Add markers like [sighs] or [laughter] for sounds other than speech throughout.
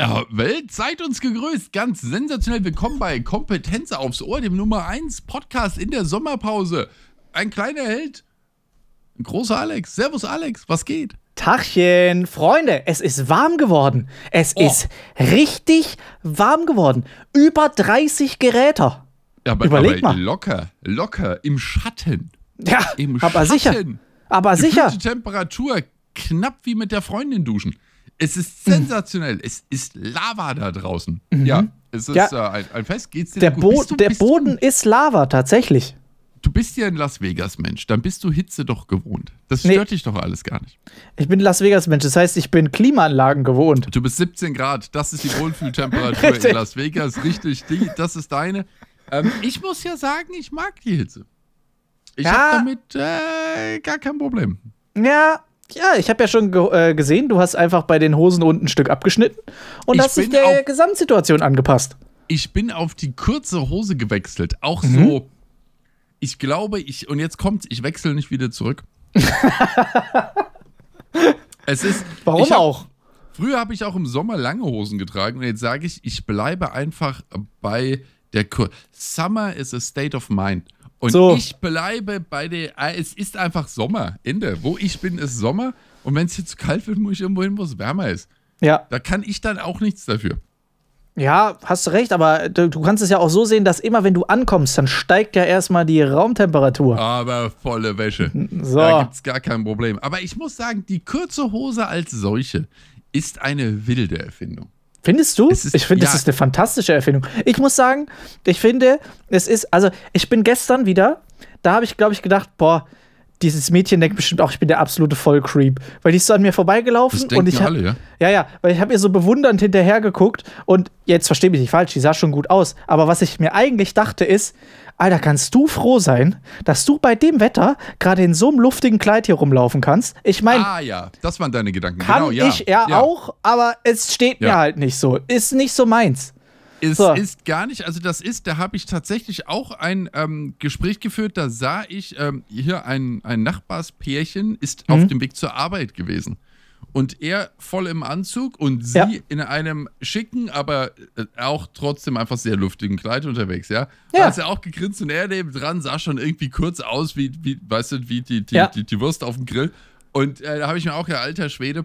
Ja, Welt, seid uns gegrüßt. Ganz sensationell willkommen bei Kompetenz aufs Ohr, dem Nummer 1 Podcast in der Sommerpause. Ein kleiner Held. Ein großer Alex. Servus, Alex. Was geht? Tachchen, Freunde, es ist warm geworden. Es Oh. ist richtig warm geworden. Über 30 Geräte. Ja, aber, Überleg aber mal. locker, locker, im Schatten. Ja, Im aber Schatten. sicher. Aber sicher. Gefühlte Temperatur knapp wie mit der Freundin duschen. Es ist Mhm. sensationell. Es ist Lava da draußen. Ja, es ist Ja. Äh, ein, ein Fest. Geht's dir Der, gut? Bo Bist du, der bist Boden ist Lava, tatsächlich. Du, du bist ja ein Las Vegas-Mensch. Dann bist du Hitze doch gewohnt. Das Nee. stört dich doch alles gar nicht. Ich bin Las Vegas-Mensch, das heißt, ich bin Klimaanlagen gewohnt. Du bist 17 Grad. Das ist die [laughs] Wohlfühltemperatur in. Las Vegas. Richtig, die, das ist deine. Ähm, ich muss ja sagen, ich mag die Hitze. Ich Ja. habe damit äh, gar kein Problem. Ja, ja, ich habe ja schon ge äh, gesehen, du hast einfach bei den Hosen unten ein Stück abgeschnitten und Ich hast dich der Gesamtsituation angepasst. ich bin auf die kurze Hose gewechselt. Auch Mhm. so. Ich glaube, ich, und jetzt kommt's, ich wechsle nicht wieder zurück. [laughs] es ist. Warum ich hab, auch? Früher habe ich auch im Sommer lange Hosen getragen und jetzt sage ich, ich bleibe einfach bei der Kur Summer is a state of mind. Und So. ich bleibe bei der. äh, Es ist einfach Sommer. Ende. Wo ich bin, ist Sommer. Und wenn es zu kalt wird, muss ich irgendwo hin, wo es wärmer ist. Ja, Da kann ich dann auch nichts dafür. ja, hast du recht, aber du, du kannst es ja auch so sehen, dass immer wenn du ankommst, dann steigt ja erstmal die Raumtemperatur. Aber volle Wäsche. So. Da gibt es gar kein Problem. Aber ich muss sagen, die kurze Hose als solche ist eine wilde Erfindung. Findest du? Ist- ich finde, ja. das ist eine fantastische Erfindung. Ich muss sagen, ich finde, es ist, also ich bin gestern wieder, da habe ich, glaube ich, gedacht, boah, dieses Mädchen denkt bestimmt auch, ich bin der absolute Vollcreep. Weil die ist so an mir vorbeigelaufen Das denken und ich hab, alle, ja? Ja, ja, weil ich habe ihr so bewundernd hinterher geguckt und jetzt verstehe mich nicht falsch, die sah schon gut aus. Aber was ich mir eigentlich dachte ist, Alter, kannst du froh sein, dass du bei dem Wetter gerade in so einem luftigen Kleid hier rumlaufen kannst? Ich meine, Ah ja, das waren deine Gedanken. kann genau, ja. ich ja, auch, aber es steht mir Ja. halt nicht so. Ist nicht so meins. Es So. ist gar nicht, also das ist, da habe ich tatsächlich auch ein ähm, Gespräch geführt, da sah ich ähm, hier ein, ein Nachbarspärchen ist Mhm. auf dem Weg zur Arbeit gewesen. Und er voll im Anzug und sie Ja. in einem schicken, aber äh, auch trotzdem einfach sehr luftigen Kleid unterwegs, ja. Ja. Da hat er auch gegrinst und er neben dran sah schon irgendwie kurz aus wie, wie weißt du, wie die, die, Ja. die, die Wurst auf dem Grill. Und äh, da habe ich mir auch gedacht, alter Schwede,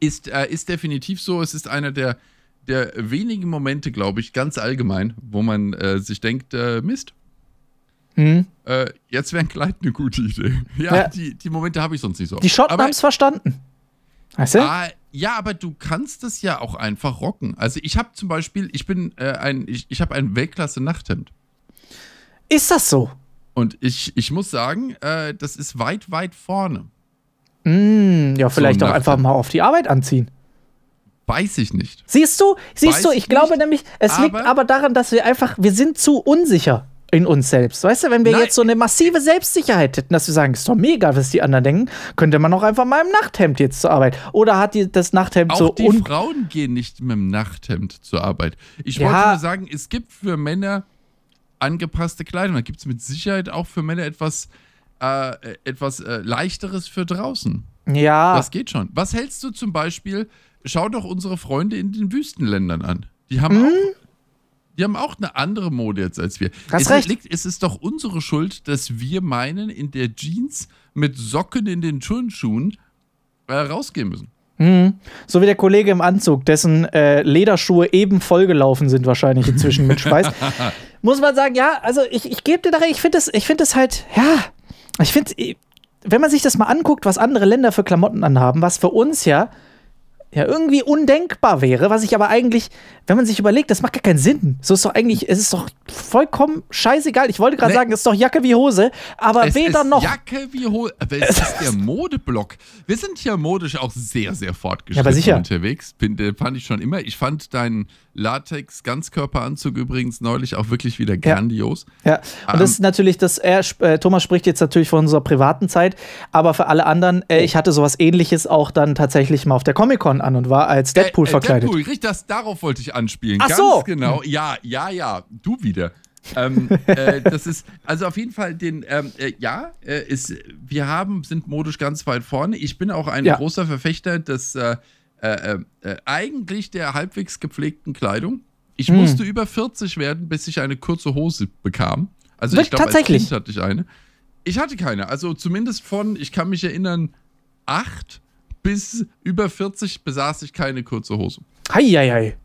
ist, äh, ist definitiv so. Es ist einer der, der wenigen Momente, glaube ich, ganz allgemein, wo man äh, sich denkt, äh, Mist, Hm. äh, jetzt wäre ein Kleid eine gute Idee. [laughs] Ja, Ja. Die, die Momente habe ich sonst nicht so. Die Schotten haben es verstanden. Weißt du? ah, Ja, aber du kannst es ja auch einfach rocken. Also ich habe zum Beispiel, ich bin äh, ein, ich, ich habe ein Weltklasse-Nachthemd. Ist das so? Und ich, ich muss sagen, äh, das ist weit, weit vorne. Hm, ja, vielleicht So auch ein einfach mal auf die Arbeit anziehen. Weiß ich nicht. Siehst du? Siehst Weiß du, ich glaube nicht, nämlich, es liegt aber- aber daran, dass wir einfach, wir sind zu unsicher in uns selbst. Weißt du, wenn wir Nein. jetzt so eine massive Selbstsicherheit hätten, dass wir sagen, ist doch mega, was die anderen denken, könnte man auch einfach mal im Nachthemd jetzt zur Arbeit. Oder hat die, das Nachthemd Auch so die Frauen gehen nicht mit dem Nachthemd zur Arbeit. Ich Ja. wollte nur sagen, es gibt für Männer angepasste Kleidung. Da gibt es mit Sicherheit auch für Männer etwas, äh, etwas äh, leichteres für draußen. Ja, Das geht schon. Was hältst du zum Beispiel? Schau doch unsere Freunde in den Wüstenländern an. Die haben auch. Die haben auch eine andere Mode jetzt als wir. Hm? Hast es, recht. Liegt, es ist doch unsere Schuld, dass wir meinen, in der Jeans mit Socken in den Turnschuhen äh, rausgehen müssen. so wie der Kollege im Anzug, dessen äh, Lederschuhe eben vollgelaufen sind, wahrscheinlich inzwischen mit Schweiß. [laughs] Muss man sagen, ja, also ich, ich gebe dir da recht, ich finde das, ich find das halt, ja, ich finde, wenn man sich das mal anguckt, was andere Länder für Klamotten anhaben, was für uns ja, ja irgendwie undenkbar wäre, was ich aber eigentlich, wenn man sich überlegt, das macht gar keinen Sinn. So ist doch eigentlich, es ist doch vollkommen scheißegal. Ich wollte gerade Nee. sagen, es ist doch Jacke wie Hose, aber Es weder noch. Jacke wie Hose. Aber es ist der Modeblock. Wir sind hier modisch auch sehr, sehr fortgeschritten Ja, aber sicher. unterwegs. Bin, äh, fand ich schon immer. Ich fand deinen Latex-Ganzkörperanzug übrigens neulich auch wirklich wieder grandios. Ja, und Ähm, das ist natürlich, das er, äh, Thomas spricht jetzt natürlich von unserer privaten Zeit, aber für alle anderen, äh, ich hatte sowas ähnliches auch dann tatsächlich mal auf der Comic-Con an und war als Deadpool Äh, äh, verkleidet. Deadpool, richtig, das, darauf wollte ich anspielen. Ach Ganz so. genau. Ja, ja, ja. Du wieder. ähm, [laughs] äh, das ist, also auf jeden Fall den, ähm, äh, ja, äh, ist, wir haben, sind modisch ganz weit vorne. Ich bin auch ein Ja. großer Verfechter des, äh, äh, äh, eigentlich der halbwegs gepflegten Kleidung. Ich Hm. musste über 40 werden, bis ich eine kurze Hose bekam. Also ich Wirklich? glaube, als Tatsächlich? Kind hatte ich eine. Ich hatte keine. Also zumindest von, ich kann mich erinnern, 8 bis über 40 besaß ich keine kurze Hose. Heieiei.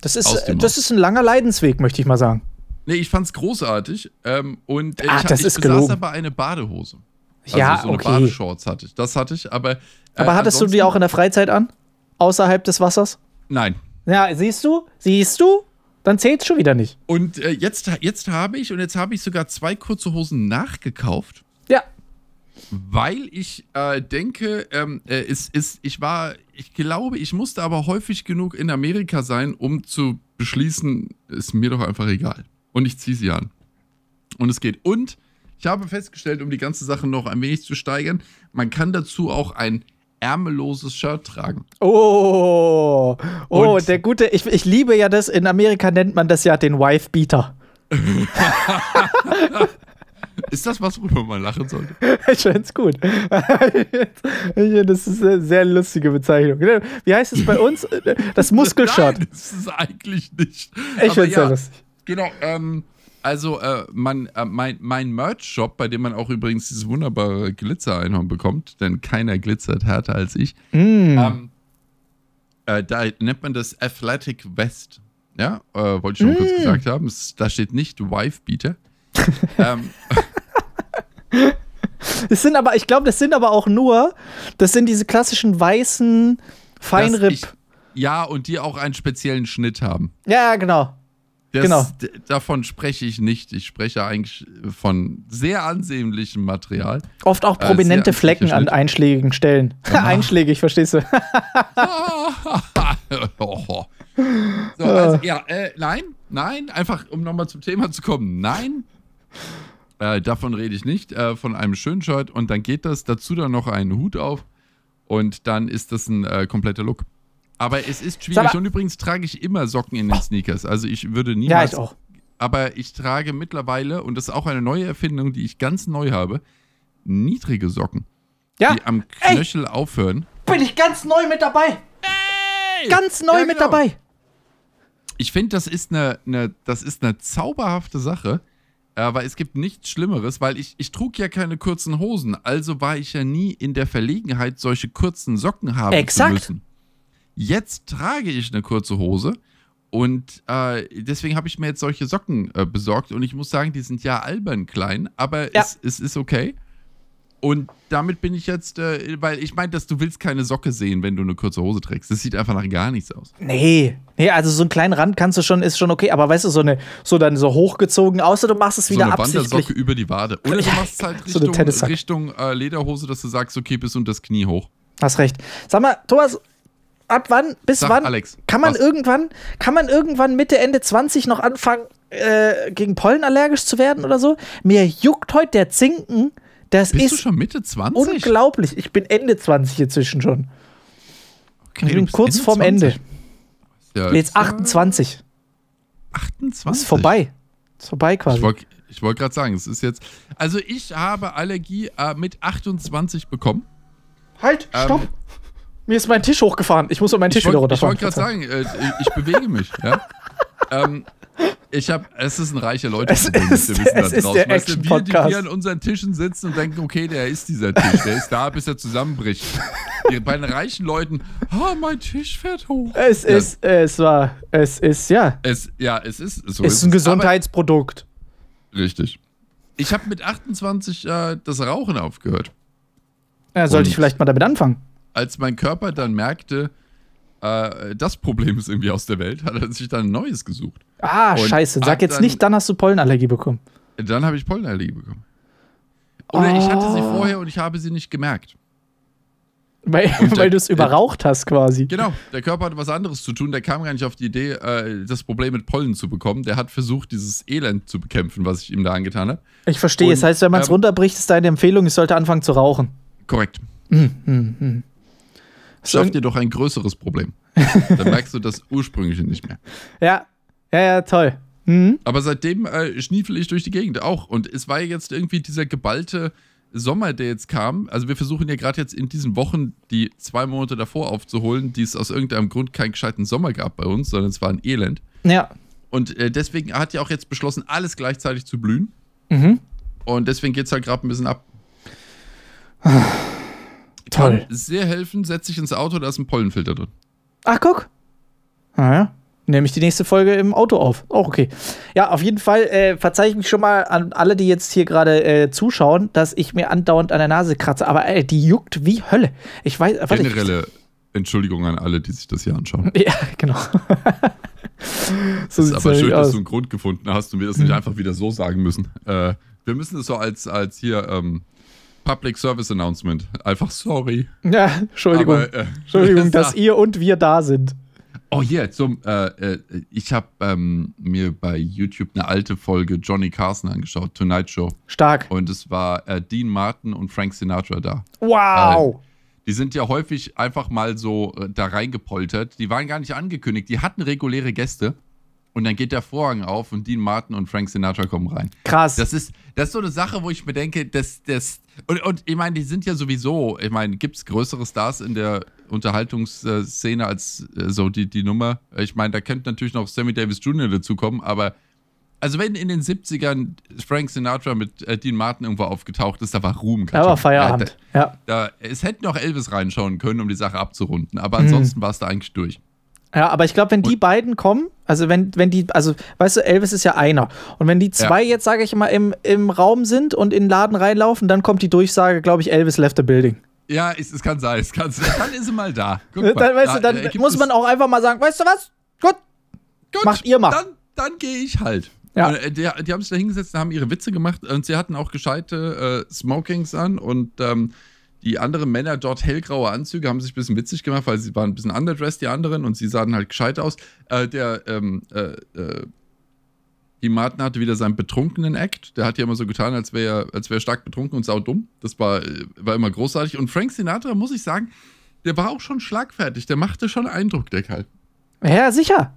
Das ist, Aus dem das ist ein langer Leidensweg, möchte ich mal sagen. Nee, ich fand's großartig. Ähm, und äh, Ah, ich, das ich ist besaß gelogen. aber eine Badehose. Also Ja, so eine okay. Badeshorts hatte ich. Das hatte ich, aber. Äh, Aber hattest du die auch in der Freizeit an? Außerhalb des Wassers? Nein. Ja, siehst du? Siehst du? Dann zählt's schon wieder nicht. Und äh, jetzt, jetzt habe ich, und jetzt habe ich sogar zwei kurze Hosen nachgekauft. Ja. Weil ich äh, denke, ähm, äh, es ist, ich war, ich glaube, ich musste aber häufig genug in Amerika sein, um zu beschließen, ist mir doch einfach egal. Und ich ziehe sie an. Und es geht. Und ich habe festgestellt, um die ganze Sache noch ein wenig zu steigern, man kann dazu auch ein ärmelloses Shirt tragen. Oh, oh, Und- der gute, ich, ich liebe ja das, in Amerika nennt man das ja den Wife-Beater. [laughs] Ist das was, worüber man lachen sollte? [laughs] Ich find's gut. [laughs] das ist eine sehr lustige Bezeichnung. Wie heißt es bei uns? Das Muskelshirt. Nein, das ist eigentlich nicht. Ich Aber find's sehr lustig. Genau, ähm, also äh, man, äh, mein, mein Merch-Shop, bei dem man auch übrigens dieses wunderbare Glitzer-Einhorn bekommt, denn keiner glitzert härter als ich, Mm. ähm, äh, da nennt man das Athletic Vest. Ja, äh, wollte ich schon mal kurz Mm. gesagt haben. Es, da steht nicht Wife-Beater. [laughs] ähm, [laughs] Das sind aber, ich glaube, das sind aber auch nur, das sind diese klassischen weißen Feinripp. ich- ja, und die auch einen speziellen Schnitt haben. Ja, genau. Das, Genau. Davon spreche ich nicht. Ich spreche eigentlich von sehr ansehnlichem Material. Oft auch Äh, prominente sehr Flecken an einschlägigen Stellen. [laughs] [laughs] Einschlägig, verstehst du? [laughs] so, also, ja, äh, nein, nein, einfach um nochmal zum Thema zu kommen. Nein, äh, davon rede ich nicht. Äh, von einem schönen Shirt und dann geht das. Dazu dann noch einen Hut auf und dann ist das ein äh, kompletter Look. Aber es ist Sag schwierig mal- und übrigens trage ich immer Socken in den Sneakers. Also ich würde niemals. Ja, ich auch. Aber ich trage mittlerweile, und das ist auch eine neue Erfindung, die ich ganz neu habe, niedrige Socken, Ja, die am Ey! Knöchel aufhören. bin ich ganz neu mit dabei. Ganz neu Ja, mit genau. dabei. Ich finde, das ist eine, eine, das ist eine zauberhafte Sache, weil es gibt nichts Schlimmeres, weil ich, ich trug ja keine kurzen Hosen, also war ich ja nie in der Verlegenheit, solche kurzen Socken haben Exakt. zu müssen. Jetzt trage ich eine kurze Hose und äh, deswegen habe ich mir jetzt solche Socken äh, besorgt und ich muss sagen, die sind ja albern klein, aber Ja. es, es ist okay. Und damit bin ich jetzt, äh, weil ich meine, dass du willst keine Socke sehen, wenn du eine kurze Hose trägst. Das sieht einfach nach gar nichts aus. Nee, nee, also so einen kleinen Rand kannst du schon, ist schon okay, aber weißt du, so eine, so dann so hochgezogen, außer du machst es so wieder eine absichtlich. Wandersocke über die Wade. Oder du machst es halt so Richtung, Tennisjacke. Richtung äh, Lederhose, dass du sagst, okay, bis unter das Knie hoch. Hast recht. Sag mal, Thomas, ab wann, bis Sag, wann Alex, kann man was? irgendwann, kann man irgendwann Mitte, Ende 20 noch anfangen, äh, gegen Pollen allergisch zu werden oder so? Mir juckt heute der Zinken, das Bist du ist schon Mitte 20? unglaublich. Ich bin Ende 20 inzwischen schon. Okay, Ich du bin kurz Ende vorm 20. Ende. Ja, Jetzt 28. 28. Ist vorbei. Ist vorbei quasi. Ich wollte wollt gerade sagen, es ist jetzt. Also, ich habe Allergie äh, mit 28 bekommen. Halt, Ähm, stopp. Mir ist mein Tisch hochgefahren. Ich muss auf meinen Tisch ich wieder wollte runterfahren. wollt gerade sagen, äh, ich bewege mich. ja? [laughs] ähm, ich habe, es ist ein reicher Leute. Es ist- es ist der Weißt du, wir, die wir an unseren Tischen sitzen und denken, okay, der ist dieser Tisch, der ist da, bis er zusammenbricht. Die- Bei den reichen Leuten, oh, mein Tisch fährt hoch. Es Ja. ist, es war, es ist, ja. Es, ja, es ist so. Es ist ein es. Gesundheitsprodukt. Aber, richtig. Ich habe mit 28 äh, das Rauchen aufgehört. Ja, sollte ich Und- vielleicht mal damit anfangen. Als mein Körper dann merkte, äh, das Problem ist irgendwie aus der Welt, hat er sich dann ein neues gesucht. Ah, Und scheiße. Sag jetzt dann- nicht, dann hast du Pollenallergie bekommen. Dann habe ich Pollenallergie bekommen. Oder ich hatte sie Oh. vorher und ich habe sie nicht gemerkt. Weil, weil du es überraucht hast quasi. Genau, der Körper hatte was anderes zu tun. Der kam gar nicht auf die Idee, äh, das Problem mit Pollen zu bekommen. Der hat versucht, dieses Elend zu bekämpfen, was ich ihm da angetan habe. Ich verstehe. Und, Das heißt, wenn man es ähm, runterbricht, ist deine Empfehlung, ich sollte anfangen zu rauchen. Korrekt. Hm, Schaff dir doch ein größeres Problem. [laughs] Dann merkst du das Ursprüngliche nicht mehr. Ja, ja, ja, toll. Mhm. Aber seitdem äh, schniefel ich durch die Gegend auch. Und es war jetzt irgendwie dieser geballte Sommer, der jetzt kam, also wir versuchen ja gerade jetzt in diesen Wochen die zwei Monate davor aufzuholen, die es aus irgendeinem Grund keinen gescheiten Sommer gab bei uns, sondern es war ein Elend. Ja. Und äh, deswegen hat ja auch jetzt beschlossen, alles gleichzeitig zu blühen. Mhm. Und deswegen geht es halt gerade ein bisschen ab. [sighs] Toll. Kann sehr helfen, setz dich ins Auto, da ist ein Pollenfilter drin. Ach, guck. Naja. Nehme ich die nächste Folge im Auto auf. Auch okay. Ja, auf jeden Fall äh, verzeihe ich mich schon mal an alle, die jetzt hier gerade äh, zuschauen, dass ich mir andauernd an der Nase kratze. Aber ey, die juckt wie Hölle. Ich weiß. Warte, Generelle Entschuldigung an alle, die sich das hier anschauen. Ich, [laughs] ja, genau. [laughs] so sieht's ist aber schön, dass aus. du einen Grund gefunden hast und wir das nicht einfach wieder so sagen müssen. Äh, wir müssen es so als, als hier ähm, Public Service Announcement. Einfach sorry. Ja, Entschuldigung. Aber, äh, Entschuldigung, [laughs] dass ihr und wir da sind. Oh, hier, zum, äh, äh, ich habe ähm, mir bei YouTube eine alte Folge Johnny Carson angeschaut, Tonight Show. Stark. Und es war äh, Dean Martin und Frank Sinatra da. Wow. Die sind ja häufig einfach mal so äh, da reingepoltert. Die waren gar nicht angekündigt. Die hatten reguläre Gäste. Und dann geht der Vorhang auf und Dean Martin und Frank Sinatra kommen rein. Krass. Das ist, das ist so eine Sache, wo ich mir denke, das, das, und, und ich meine, die sind ja sowieso, ich meine, gibt es größere Stars in der Unterhaltungsszene als äh, so die, die Nummer? Ich meine, da könnte natürlich noch Sammy Davis Jr. dazukommen, aber also wenn in den 70ern Frank Sinatra mit äh, Dean Martin irgendwo aufgetaucht ist, da war Ruhm. da war Feierabend. Ja. Da, es hätte noch Elvis reinschauen können, um die Sache abzurunden, aber Mhm. ansonsten war es da eigentlich durch. Ja, aber ich glaube, wenn die beiden kommen, also wenn, wenn die, also weißt du, Elvis ist ja einer. Und wenn die zwei jetzt, sage ich mal, im, im Raum sind und in den Laden reinlaufen, dann kommt die Durchsage, glaube ich, Elvis left the building. Ja, es, es kann sein, es kann sein. Dann ist sie mal da. Guck Dann, mal, weißt du, da, dann äh, muss man auch einfach mal sagen, weißt du was? Gut, Gut, Macht ihr mal. Dann, dann gehe ich halt. Ja. Äh, die, die haben sich da hingesetzt, haben ihre Witze gemacht und sie hatten auch gescheite äh, Smokings an und ähm, die anderen Männer dort hellgraue Anzüge haben sich ein bisschen witzig gemacht, weil sie waren ein bisschen underdressed, die anderen, und sie sahen halt gescheit aus. Äh, der, ähm, äh, äh, die Martin hatte wieder seinen betrunkenen Act. Der hat ja immer so getan, als wäre er als wär er stark betrunken und saudumm. Das war, äh, war immer großartig. Und Frank Sinatra, muss ich sagen, der war auch schon schlagfertig. Der machte schon Eindruck, der Kerl. Ja, sicher.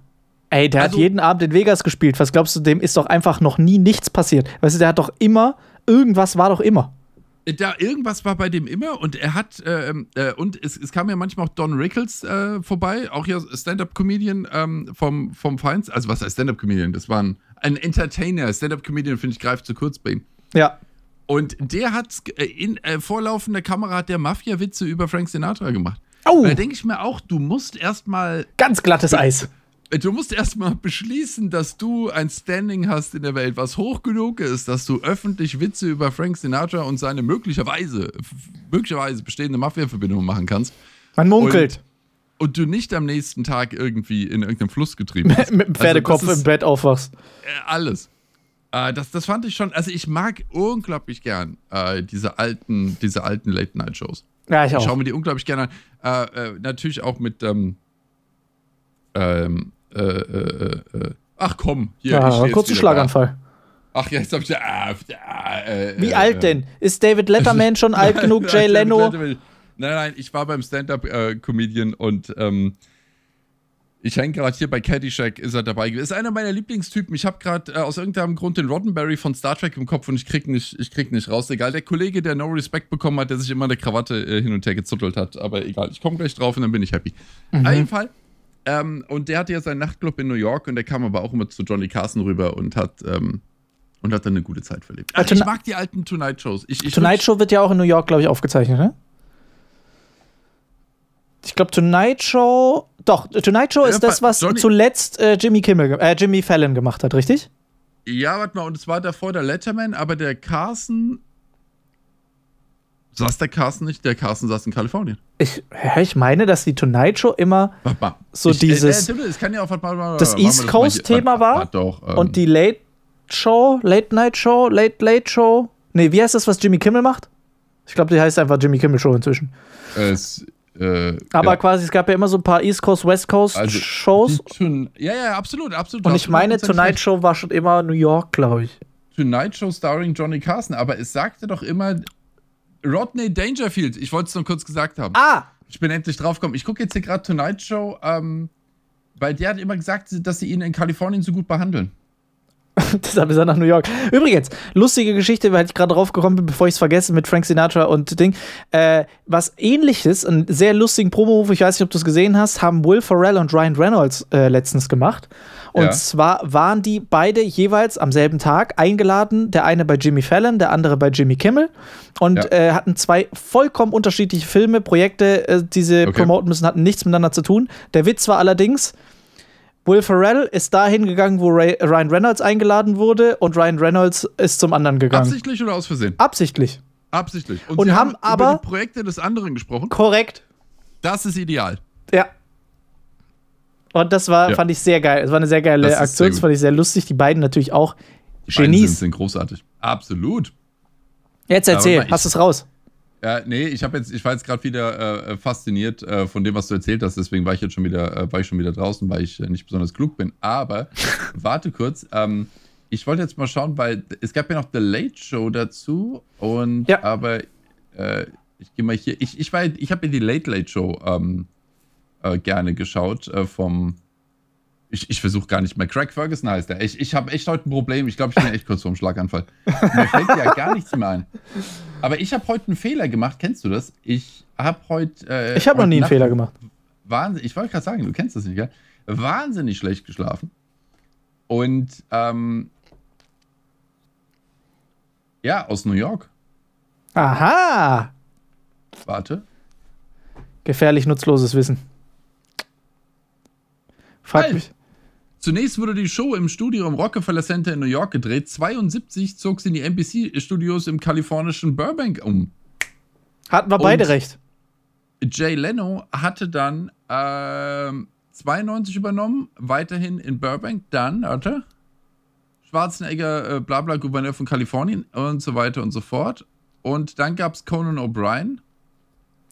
Ey, der Also- hat jeden Abend in Vegas gespielt. Was glaubst du, dem ist doch einfach noch nie nichts passiert. Weißt du, der hat doch immer, irgendwas war doch immer. Da irgendwas war bei dem immer und er hat ähm, äh, und es, es kam ja manchmal auch Don Rickles äh, vorbei, auch hier Stand-up-Comedian ähm, vom vom Feinds, also was heißt Stand-up-Comedian? Das war ein, ein Entertainer, Stand-up-Comedian finde ich greift zu kurz bei ihm. Ja. Und der hat äh, in äh, vorlaufender Kamera hat der Mafia-Witze über Frank Sinatra gemacht. Oh, da denke ich mir auch, du musst erstmal ganz glattes Eis. Du musst erstmal beschließen, dass du ein Standing hast in der Welt, was hoch genug ist, dass du öffentlich Witze über Frank Sinatra und seine möglicherweise, möglicherweise bestehende Mafia-Verbindung machen kannst Man munkelt. und du nicht am nächsten Tag irgendwie in irgendeinem Fluss getrieben [laughs] bist. Mit dem Pferdekopf also im Bett aufwachst. alles. Äh, das, das fand ich schon, also ich mag unglaublich gern äh, diese alten, diese alten Late-Night-Shows. Ja, ich Ich schaue auch. mir die unglaublich gerne an. Äh, äh, natürlich auch mit, ähm, ähm, äh, äh, äh, ach komm, hier. ich Ja, jetzt kurzen Schlaganfall. Da. Ach, jetzt hab ich ja. Ah, ah, äh, Wie äh, alt äh, denn? Ist David Letterman schon [laughs] alt genug, Jay Leno? Nein, nein, ich war beim Stand-Up-Comedian und ähm, ich hänge gerade hier bei Caddyshack, ist er dabei gewesen. Ist einer meiner Lieblingstypen. Ich habe gerade äh, aus irgendeinem Grund den Roddenberry von Star Trek im Kopf und ich krieg nicht, ich krieg nicht raus. Egal, der Kollege, der No Respect bekommen hat, der sich immer eine Krawatte äh, hin und her gezuttelt hat. Aber egal, ich komme gleich drauf und dann bin ich happy. Auf jeden Fall. Ähm, und der hatte ja seinen Nachtclub in New York und der kam aber auch immer zu Johnny Carson rüber und hat, ähm, und hat dann eine gute Zeit verlebt. Ach, Tonight- ich mag die alten Tonight-Shows. Ich, ich Tonight Show wird ja auch in New York, glaube ich, aufgezeichnet, ne? Ich glaube, Tonight Show. Doch, Tonight Show Ja, ist das, was Johnny- zuletzt äh, Jimmy Kimmel, äh, Jimmy Fallon gemacht hat, richtig? Ja, warte mal, und es war davor der Letterman, aber der Carson. Saß der Carson nicht? Der Carson saß in Kalifornien. Ich, ich meine, dass die Tonight Show immer. So dieses- Äh, äh, ja auch, das East Coast-Thema war warte doch. Ähm, und die Late Show, Late Night Show, Late Late Show. Nee, wie heißt das, was Jimmy Kimmel macht? Ich glaube, die heißt einfach Jimmy Kimmel Show inzwischen. Es, äh, Aber ja. quasi, es gab ja immer so ein paar East Coast, West Coast Also, Shows. ja, ja, absolut, absolut. Und ich du meine, 100% Tonight. Show war schon immer New York, glaube ich. Tonight Show starring Johnny Carson, aber es sagte doch immer Rodney Dangerfield. Ich wollte es nur kurz gesagt haben. Ah! Ich bin endlich draufgekommen. Ich gucke jetzt hier gerade Tonight Show, ähm, weil der hat immer gesagt, dass sie ihn in Kalifornien so gut behandeln. [laughs] Deshalb ist er nach New York. Übrigens, lustige Geschichte, weil ich gerade drauf gekommen bin, bevor ich es vergesse, mit Frank Sinatra und Ding. Äh, was ähnliches, einen sehr lustigen Promo, ich weiß nicht, ob du es gesehen hast, haben Will Ferrell und Ryan Reynolds äh, letztens gemacht. Und Ja. zwar waren die beide jeweils am selben Tag eingeladen, der eine bei Jimmy Fallon, der andere bei Jimmy Kimmel und Ja. äh, hatten zwei vollkommen unterschiedliche Filme, Projekte, äh, die sie Okay. promoten müssen, hatten nichts miteinander zu tun. Der Witz war allerdings, Will Ferrell ist dahin gegangen, wo Ray, Ryan Reynolds eingeladen wurde und Ryan Reynolds ist zum anderen gegangen. Absichtlich oder aus Versehen? Absichtlich. Absichtlich. Und Sie haben aber- über die Projekte des anderen gesprochen. Korrekt. Das ist ideal. Ja. Und das war, Ja. fand ich sehr geil. Es war eine sehr geile Das Aktion, sehr das fand ich sehr lustig. Die beiden natürlich auch Die beiden Genies. Sind, sind großartig. Absolut. Jetzt erzähl, hast du es raus? Ja, nee, ich habe jetzt, ich war jetzt gerade wieder äh, fasziniert äh, von dem, was du erzählt hast. Deswegen war ich jetzt schon wieder, äh, war ich schon wieder draußen, weil ich äh, nicht besonders klug bin. Aber [laughs] warte kurz. Ähm, ich wollte jetzt mal schauen, weil es gab ja noch The Late Show dazu und Ja. aber äh, ich gehe mal hier. Ich, ich war, ich habe mir die Late Late Show ähm, äh, gerne geschaut vom. Ich, ich versuche gar nicht mehr. Craig Ferguson heißt er. Ich, ich habe echt heute ein Problem. Ich glaube, ich bin echt kurz vorm Schlaganfall. Mir fällt ja gar nichts mehr ein. Aber ich habe heute einen Fehler gemacht. Kennst du das? Ich habe heute. Äh, Ich habe noch nie einen Nacht Fehler gemacht. Wahnsinn, ich wollte gerade sagen, du kennst das nicht, gell? Wahnsinnig schlecht geschlafen. Und ähm, ja, aus New York. Aha! Warte. Gefährlich nutzloses Wissen. Frag Halt. mich. Zunächst wurde die Show im Studio im Rockefeller Center in New York gedreht. 72 zog sie in die NBC-Studios im kalifornischen Burbank um. Hatten wir beide Und- recht. Jay Leno hatte dann ähm, 92 übernommen, weiterhin in Burbank, dann, warte, Schwarzenegger, äh, bla bla, Gouverneur von Kalifornien und so weiter und so fort. Und dann gab es Conan O'Brien.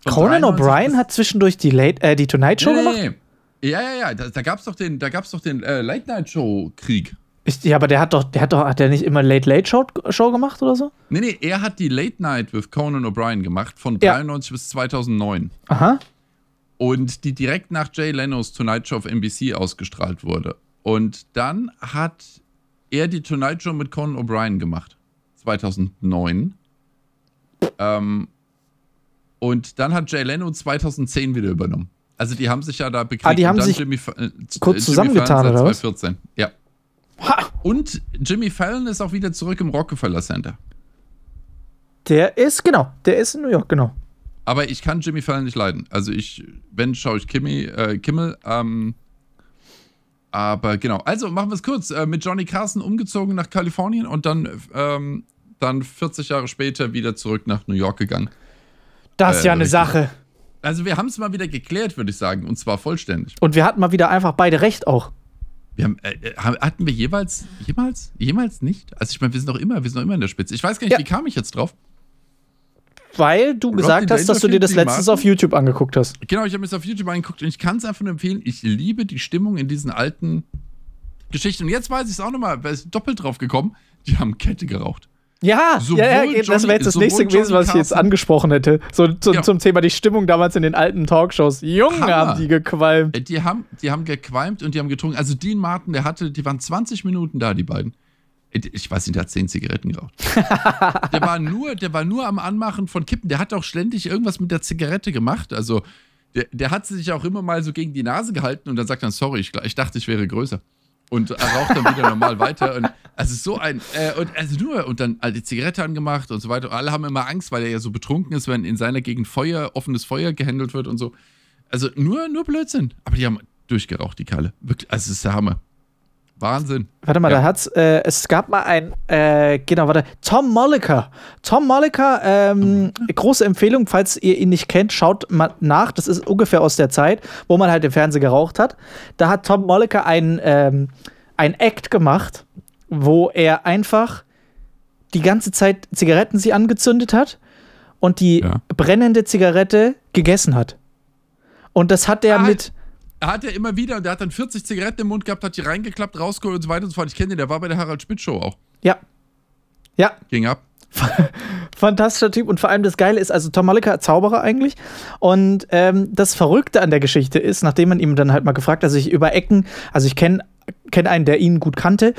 Conan 93 O'Brien hat zwischendurch die, Late, äh, die Tonight Show nee, gemacht? nee, nee. Ja, ja, ja, da, da gab es doch den, da gab's doch den äh, Late-Night-Show-Krieg. Ja, aber der hat doch, der hat doch, hat der nicht immer Late Late Show, Show gemacht oder so? Nee, nee, er hat die Late Night with Conan O'Brien gemacht, von Ja. 93 bis 2009. Aha. und die direkt nach Jay Lenos Tonight Show auf NBC ausgestrahlt wurde. Und dann hat er die Tonight Show mit Conan O'Brien gemacht. 2009. Ähm, und dann hat Jay Leno 2010 wieder übernommen. Also die haben sich ja da bekriegt. Ah, die haben sich Jimmy, äh, kurz Jimmy zusammengetan, Fallon oder was? 2014. Ja. Ha! Und Jimmy Fallon ist auch wieder zurück im Rockefeller Center. Der ist, genau, der ist in New York, genau. Aber ich kann Jimmy Fallon nicht leiden. Also ich, wenn, schaue ich Kimmy, äh, Kimmel. Ähm, aber genau. Also machen wir es kurz. Äh, mit Johnny Carson umgezogen nach Kalifornien und dann, ähm, dann 40 Jahre später wieder zurück nach New York gegangen. Das ist Äh, ja eine richtig. Sache. Also wir haben es mal wieder geklärt, würde ich sagen. Und zwar vollständig. Und wir hatten mal wieder einfach beide recht auch. Wir haben, äh, äh, hatten wir jeweils, jemals, jemals nicht? Also ich meine, wir sind doch immer, wir sind doch immer in der Spitze. Ich weiß gar nicht, Ja. wie kam ich jetzt drauf? Weil du gesagt hast, dass du dir das letztens auf YouTube angeguckt hast. Genau, ich habe mir das auf YouTube angeguckt und ich kann es einfach nur empfehlen. Ich liebe die Stimmung in diesen alten Geschichten. Und jetzt weiß ich es auch nochmal, weil es doppelt drauf gekommen. Die haben Kette geraucht. Ja, Sowohl ja, ja, das wäre jetzt das nächste gewesen, was ich jetzt angesprochen hätte. So, zu, Ja. Zum Thema die Stimmung damals in den alten Talkshows. Junge, Hammer. haben die gequalmt. Äh, Die haben, die haben gequalmt und die haben getrunken. Also Dean Martin, der hatte, die waren 20 Minuten da, die beiden. Äh, Ich weiß nicht, der hat 10 Zigaretten geraucht. [laughs] der, war nur, der war nur am Anmachen von Kippen. Der hat auch ständig irgendwas mit der Zigarette gemacht. Also der, der hat sich auch immer mal so gegen die Nase gehalten und dann sagt dann, sorry, ich, ich dachte, ich wäre größer. Und er raucht dann wieder normal weiter. Und also so ein, äh, und also nur, und dann die Zigarette angemacht und so weiter. Und alle haben immer Angst, weil er ja so betrunken ist, wenn in seiner Gegend Feuer, offenes Feuer gehandelt wird und so. Also nur, nur Blödsinn. Aber die haben durchgeraucht, die Kalle. Wirklich, also es ist der Hammer. Wahnsinn. Warte mal, Ja. da hat's, äh, es gab mal ein, äh, genau, warte, Tom Molliker. Tom Molliker, ähm, große Empfehlung, falls ihr ihn nicht kennt, schaut mal nach. Das ist ungefähr aus der Zeit, wo man halt im Fernsehen geraucht hat. Da hat Tom Molliker ein, ähm, ein Act gemacht, wo er einfach die ganze Zeit Zigaretten sie angezündet hat und die Ja. brennende Zigarette gegessen hat. Und das hat er Ah, mit, hat ja immer wieder, und der hat dann 40 Zigaretten im Mund gehabt, hat die reingeklappt, rausgeholt und so weiter und so fort. Ich kenne den, der war bei der Harald Schmidt Show auch. ja, ja, Ging ab. [laughs] fantastischer Typ und vor allem das Geile ist, also Tom Malika, Zauberer eigentlich. Und ähm, das Verrückte an der Geschichte ist, nachdem man ihm dann halt mal gefragt hat, also ich über Ecken, also ich kenne kenne einen, der ihn gut kannte.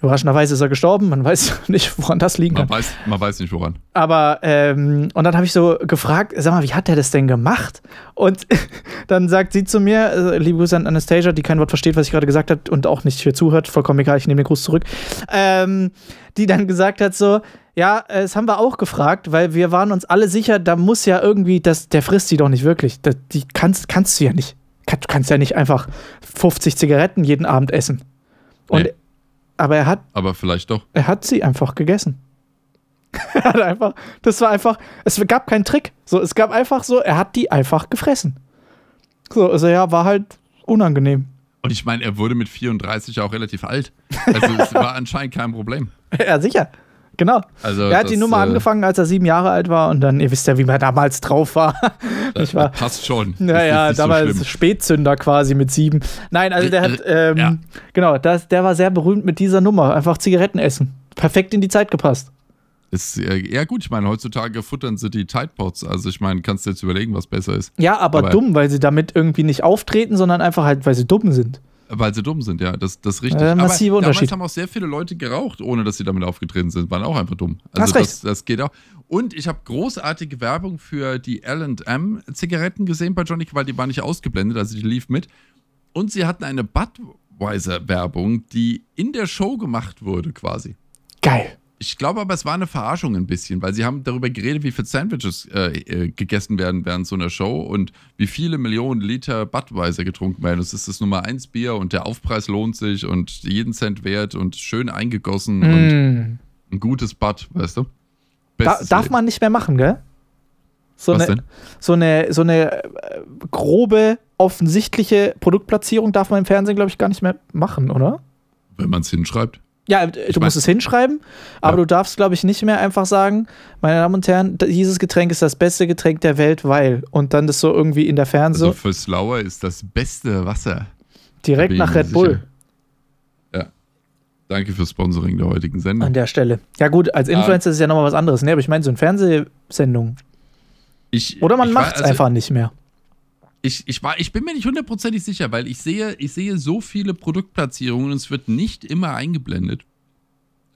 Überraschenderweise ist er gestorben. Man weiß [laughs] nicht, woran das liegen Man kann. weiß, man weiß nicht woran. Aber, ähm, und dann habe ich so gefragt, sag mal, wie hat der das denn gemacht? Und [laughs] dann sagt sie zu mir, äh, liebe Grüße an Anastasia, die kein Wort versteht, was ich gerade gesagt habe und auch nicht hier zuhört, vollkommen egal, ich nehme den Gruß zurück, ähm, die dann gesagt hat so, ja, äh, das haben wir auch gefragt, weil wir waren uns alle sicher, da muss ja irgendwie, das, der frisst sie doch nicht wirklich. Das, die kannst, kannst du ja nicht. Kann- Du kannst ja nicht einfach 50 Zigaretten jeden Abend essen. Und, Nee. Aber er hat Aber vielleicht doch. er hat sie einfach gegessen. [laughs] er hat einfach, das war einfach, es gab keinen Trick. So, es gab einfach so, er hat die einfach gefressen. So, also ja, war halt unangenehm. Und ich meine, er wurde mit 34 auch relativ alt. Also es [laughs] war anscheinend kein Problem. ja, sicher. Genau. Also er hat die das, Nummer äh, angefangen, als er sieben Jahre alt war und dann, ihr wisst ja, wie man damals drauf war. [laughs] Das, war- passt schon. [laughs] Naja, so damals schlimm. Spätzünder quasi mit sieben. Nein, also der hat, ähm, Ja. genau, das, der war sehr berühmt mit dieser Nummer. Einfach Zigaretten essen. Perfekt in die Zeit gepasst. Ist, äh, ja gut, ich meine, heutzutage futtern sie die Tide Pods. Also ich meine, kannst du jetzt überlegen, was besser ist. Ja, aber, Aber- dumm, weil sie damit irgendwie nicht auftreten, sondern einfach halt, weil sie dumm sind. Weil sie dumm sind, ja, das, das ist richtig. Äh, massiver Aber Unterschied. damals haben auch sehr viele Leute geraucht, ohne dass sie damit aufgetreten sind. Waren auch einfach dumm. Also das, das geht auch. Und ich habe großartige Werbung für die L&M Zigaretten gesehen bei Johnny, weil die war nicht ausgeblendet, also die lief mit. Und sie hatten eine Budweiser Werbung, die in der Show gemacht wurde quasi. Geil. Ich glaube aber, es war eine Verarschung ein bisschen, weil sie haben darüber geredet, wie viele Sandwiches äh, äh, gegessen werden während so einer Show und wie viele Millionen Liter Budweiser getrunken werden. Das ist das Nummer 1 Bier und der Aufpreis lohnt sich und jeden Cent wert und schön eingegossen und Mm. ein gutes Bud, weißt du? Da, darf man nicht mehr machen, gell? So Was eine, denn? so eine, so eine äh, grobe, offensichtliche Produktplatzierung darf man im Fernsehen, glaube ich, gar nicht mehr machen, oder? Wenn man es hinschreibt. Ja, du Ich musst es hinschreiben, aber Ja. du darfst, glaube ich, nicht mehr einfach sagen, meine Damen und Herren, dieses Getränk ist das beste Getränk der Welt, weil. Und dann das so irgendwie in der Fernseh Also für Slower ist das beste Wasser. direkt nach Red Bull sicher. Ja. Danke fürs Sponsoring der heutigen Sendung. an der Stelle. Ja, gut, als Influencer ist es ja nochmal was anderes, ne? Aber ich meine, so eine Fernsehsendung. Ich, Oder man macht es also- einfach nicht mehr. Ich, ich, war, ich bin mir nicht hundertprozentig sicher, weil ich sehe, ich sehe so viele Produktplatzierungen und es wird nicht immer eingeblendet.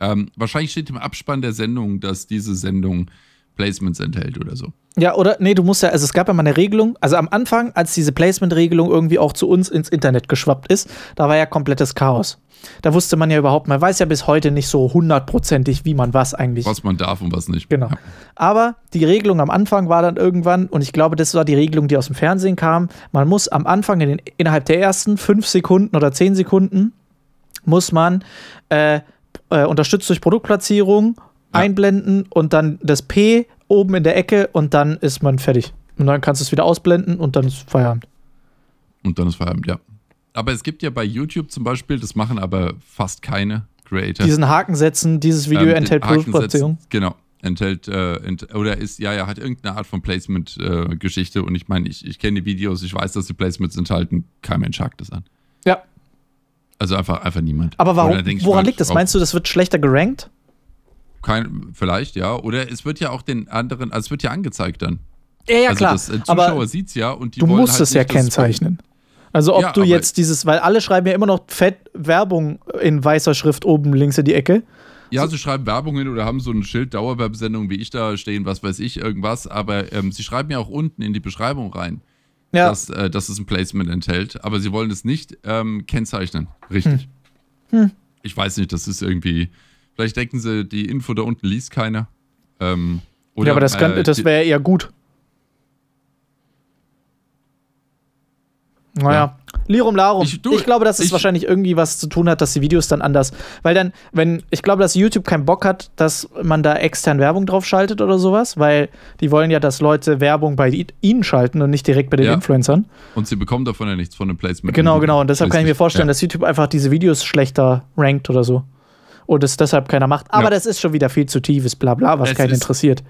Ähm, wahrscheinlich steht im Abspann der Sendung, dass diese Sendung Placements enthält oder so. Ja, oder? Nee, du musst ja, also es gab ja mal eine Regelung, also am Anfang, als diese Placement-Regelung irgendwie auch zu uns ins Internet geschwappt ist, da war ja komplettes Chaos. Da wusste man ja überhaupt, man weiß ja bis heute nicht so hundertprozentig, wie man was eigentlich. Was man darf und was nicht. Genau. Ja. Aber die Regelung am Anfang war dann irgendwann, und ich glaube, das war die Regelung, die aus dem Fernsehen kam, man muss am Anfang in den, innerhalb der ersten fünf Sekunden oder zehn Sekunden muss man äh, äh, unterstützt durch Produktplatzierung Ja. einblenden und dann das P oben in der Ecke und dann ist man fertig. Und dann kannst du es wieder ausblenden und dann ist Feierabend. Und dann ist Feierabend, ja. Aber es gibt ja bei YouTube zum Beispiel, das machen aber fast keine Creator. Diesen Haken setzen, dieses Video Ähm, enthält Produktplatzierung. Genau. Enthält, äh, ent, oder ist, ja, ja, hat irgendeine Art von Placement-Geschichte. und ich meine, ich, ich kenne die Videos, ich weiß, dass die Placements enthalten. Kein Mensch hakt das an. Ja. Also einfach, einfach niemand. Aber warum, woran mal, liegt das? Meinst du, das wird schlechter gerankt? Kein, vielleicht, ja. Oder es wird ja auch den anderen, also es wird ja angezeigt dann. Ja, ja, also klar. das äh, Zuschauer Aber sieht es ja und die du wollen musst halt es ja kennzeichnen. Also ob Ja, du jetzt dieses, weil alle schreiben ja immer noch fett Werbung in weißer Schrift oben links in die Ecke. Ja, sie schreiben Werbung hin oder haben so ein Schild Dauerwerbesendung wie ich da stehen, was weiß ich, irgendwas. Aber ähm, sie schreiben ja auch unten in die Beschreibung rein, Ja, dass, äh, dass es ein Placement enthält. Aber sie wollen es nicht ähm, kennzeichnen. Richtig. Hm. Ich weiß nicht, das ist irgendwie. Vielleicht denken sie, die Info da unten liest keiner. Ähm, oder, ja aber das, äh, das wäre eher gut. Naja, Lirum Larum. Ich, Ich- du, glaube, dass es ich- wahrscheinlich irgendwie was zu tun hat, dass die Videos dann anders. Weil dann, wenn, ich glaube, dass YouTube keinen Bock hat, dass man da extern Werbung drauf schaltet oder sowas, weil die wollen ja, dass Leute Werbung bei ihnen schalten und nicht direkt bei den Ja. Influencern. Und sie bekommen davon ja nichts von dem Placement. Genau, genau. Und deshalb kann ich mir vorstellen, ja. dass YouTube einfach diese Videos schlechter rankt oder so. Und es deshalb keiner macht. Aber Ja. das ist schon wieder viel zu tiefes Blabla, was Es keinen interessiert.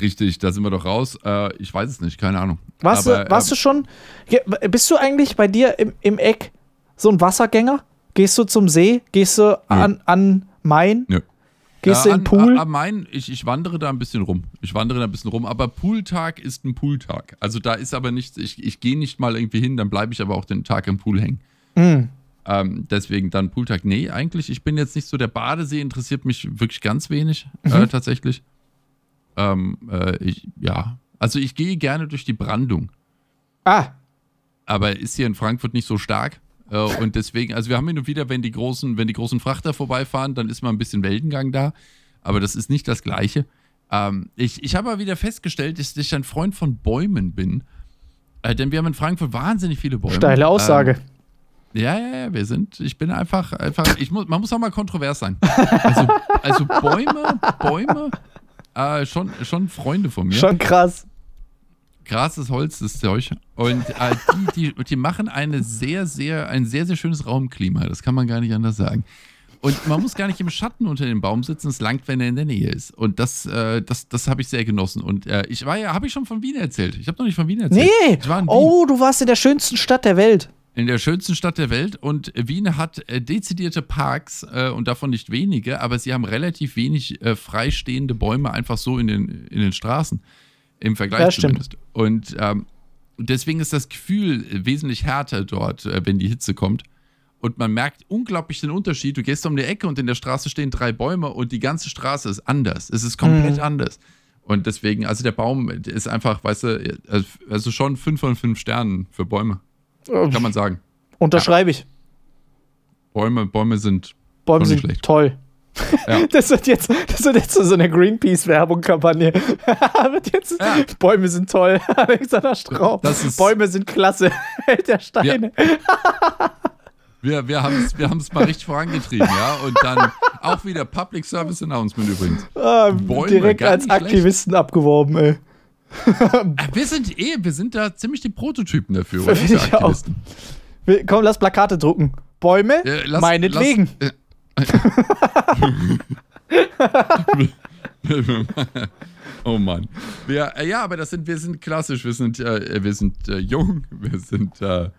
Richtig, da sind wir doch raus. Äh, ich weiß es nicht, keine Ahnung. Warst, Aber, du, warst ähm, du schon, bist du eigentlich bei dir im, im Eck so ein Wassergänger? Gehst du zum See? Gehst du an, an Main? Nö. Gehst ja, du in den Pool? Am Main, ich, ich wandere da ein bisschen rum. Ich wandere da ein bisschen rum, aber Pooltag ist ein Pooltag. Also da ist aber nichts, ich, ich gehe nicht mal irgendwie hin, dann bleibe ich aber auch den Tag im Pool hängen. Hm. Ähm, deswegen dann Pooltag. Nee, eigentlich, ich bin jetzt nicht so, der Badesee interessiert mich wirklich ganz wenig, äh, tatsächlich. Ähm, äh, ich, ja, also ich gehe gerne durch die Brandung, Ah, aber ist hier in Frankfurt nicht so stark. Äh, und deswegen, also wir haben hin und wieder, wenn die großen, wenn die großen Frachter vorbeifahren, dann ist mal ein bisschen Weltengang da. Aber das ist nicht das Gleiche. Ähm, ich ich habe aber wieder festgestellt, dass ich ein Freund von Bäumen bin. Äh, denn wir haben in Frankfurt wahnsinnig viele Bäume. steile Aussage. Ja, ja, ja, wir sind, ich bin einfach, einfach, ich muss, man muss auch mal kontrovers sein. Also, also Bäume, Bäume, äh, schon, schon Freunde von mir. Schon krass. Gras ist Holz, das Zeug. Und äh, die, die, die machen eine sehr, sehr, ein sehr, sehr schönes Raumklima. Das kann man gar nicht anders sagen. Und man muss gar nicht im Schatten unter dem Baum sitzen, es langt, wenn er in der Nähe ist. Und das, äh, das, das habe ich sehr genossen. Und äh, ich war ja, habe ich schon von Wien erzählt. Ich habe noch nicht von Wien erzählt. Nee. Wien. Oh, du warst in der schönsten Stadt der Welt. In der schönsten Stadt der Welt und Wien hat äh, dezidierte Parks äh, und davon nicht wenige, aber sie haben relativ wenig äh, freistehende Bäume einfach so in den, in den Straßen. Im Vergleich Ja, stimmt. zumindest. Und ähm, deswegen ist das Gefühl wesentlich härter dort, äh, wenn die Hitze kommt. Und man merkt unglaublich den Unterschied. Du gehst um die Ecke und in der Straße stehen drei Bäume und die ganze Straße ist anders. Es ist komplett Mhm. anders. Und deswegen, also der Baum ist einfach, weißt du, also schon fünf von fünf Sternen für Bäume, kann man sagen. Unterschreibe ich. Bäume, Bäume sind. Bäume sind schlecht. toll. Ja. [laughs] Das wird jetzt, das wird jetzt so eine Greenpeace-Werbung-Kampagne. [laughs] wird jetzt, Ja. Bäume sind toll. [laughs] Alexander ist- Bäume sind klasse. Held der Steine. Wir, wir haben es wir haben's mal richtig vorangetrieben, ja. Und dann auch wieder Public Service Announcement übrigens. Ah, Bäume, direkt als nicht schlecht. Aktivisten abgeworben, ey. Äh, Wir sind eh, wir sind da ziemlich die Prototypen dafür, oder? Ich auch. Wir- Komm, lass Plakate drucken. Bäume? Äh, lass- meinetwegen. [laughs] oh Mann. Wir, äh, ja, aber das sind, wir sind klassisch, wir sind, äh, wir sind äh, jung, wir sind äh,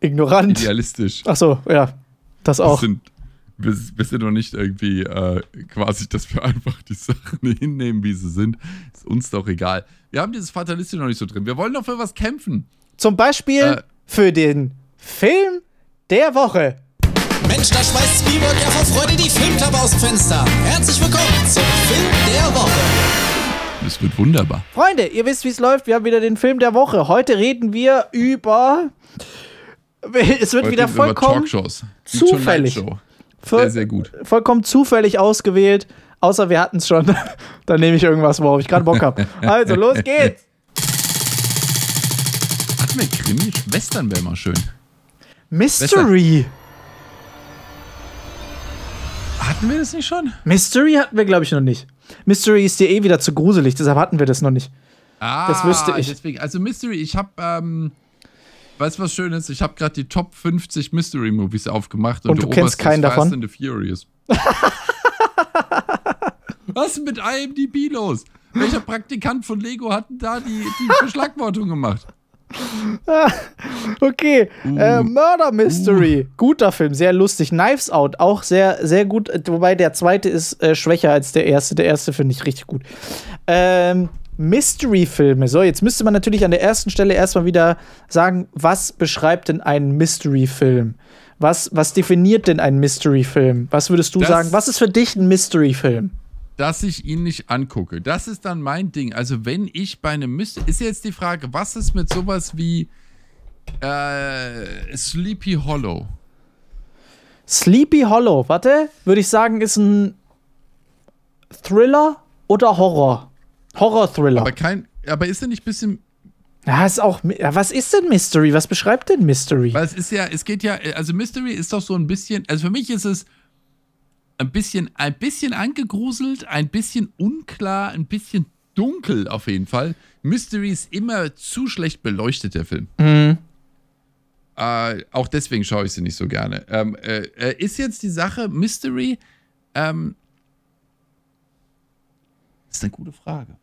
Ignorant. idealistisch. Achso, ja. Das Wir auch. sind, wir, wir sind noch nicht irgendwie äh, quasi, dass wir [laughs] einfach die Sachen hinnehmen, wie sie sind. Ist uns doch egal. Wir haben dieses Fatalistische noch nicht so drin. Wir wollen doch für was kämpfen. Zum Beispiel Äh. für den Film der Woche. Mensch, da schmeißt Spielberg ja vor Freude die Filmklappe aus dem Fenster. Herzlich willkommen zum Film der Woche. Das wird wunderbar. Freunde, ihr wisst, wie es läuft. Wir haben wieder den Film der Woche. Heute reden wir über. [laughs] Es wird Heute wieder vollkommen, Talkshows. Zufällig. Sehr, sehr gut. vollkommen zufällig ausgewählt. Außer wir hatten es schon. [laughs] Dann nehme ich irgendwas, worauf ich gerade Bock habe. Also, los geht's. Hatten wir Krimi? Western wäre mal schön. Mystery. Hatten wir das nicht schon? Mystery hatten wir, glaube ich, noch nicht. Mystery ist dir eh wieder zu gruselig, deshalb hatten wir das noch nicht. Ah, Das wüsste ich. Deswegen, also Mystery, ich habe, ähm, weißt du was Schönes? Ich habe gerade die Top 50 Mystery Movies aufgemacht Und du der kennst keinen ist Fast davon? and the Furious. [laughs] was ist mit IMDb los? Welcher Praktikant von Lego hat denn da die, die [laughs] Verschlagwortung gemacht? [laughs] Okay, Uh. äh, Murder Mystery. Guter Film, sehr lustig. Knives Out, auch sehr, sehr gut. Wobei der zweite ist äh, schwächer als der erste. Der erste finde ich richtig gut. Ähm, Mystery-Filme. So, jetzt müsste man natürlich an der ersten Stelle erstmal wieder sagen, was beschreibt denn einen Mystery-Film? Was, was definiert denn einen Mystery-Film? Was würdest du Das- sagen? Was ist für dich ein Mystery-Film? Dass ich ihn nicht angucke. Das ist dann mein Ding. Also, wenn ich bei einem Mystery. Ist jetzt die Frage, was ist mit sowas wie äh, Sleepy Hollow? Sleepy Hollow, warte, würde ich sagen, ist ein Thriller oder Horror? Horror-Thriller. Aber kein. Aber ist er nicht ein bisschen Ja, ist auch. Was ist denn Mystery? Was beschreibt denn Mystery? Weil es ist ja, es geht ja, also Mystery ist doch so ein bisschen, also für mich ist es ein bisschen, ein bisschen angegruselt, ein bisschen unklar, ein bisschen dunkel auf jeden Fall. Mystery ist immer zu schlecht beleuchtet, der Film. Mhm. Äh, auch deswegen schaue ich sie nicht so gerne. Ähm, äh, äh, ist jetzt die Sache Mystery, ähm, ist eine gute Frage.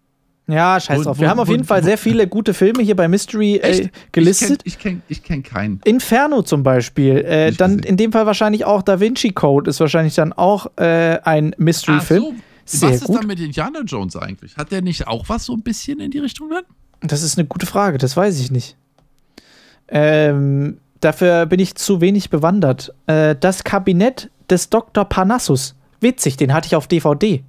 Ja, scheiß drauf. Wir haben auf jeden Fall sehr viele gute Filme hier bei Mystery äh, gelistet. Ich kenne ich kenn, ich kenn keinen. Inferno zum Beispiel. Äh, dann gesehen. in dem Fall wahrscheinlich auch Da Vinci Code ist wahrscheinlich dann auch äh, ein Mystery-Film. so, Sehr was ist gut. dann mit Indiana Jones eigentlich? Hat der nicht auch was so ein bisschen in die Richtung dann? Das ist eine gute Frage, das weiß ich nicht. Ähm, Dafür bin ich zu wenig bewandert. Äh, das Kabinett des Dr. Parnassus. Witzig, den hatte ich auf DVD.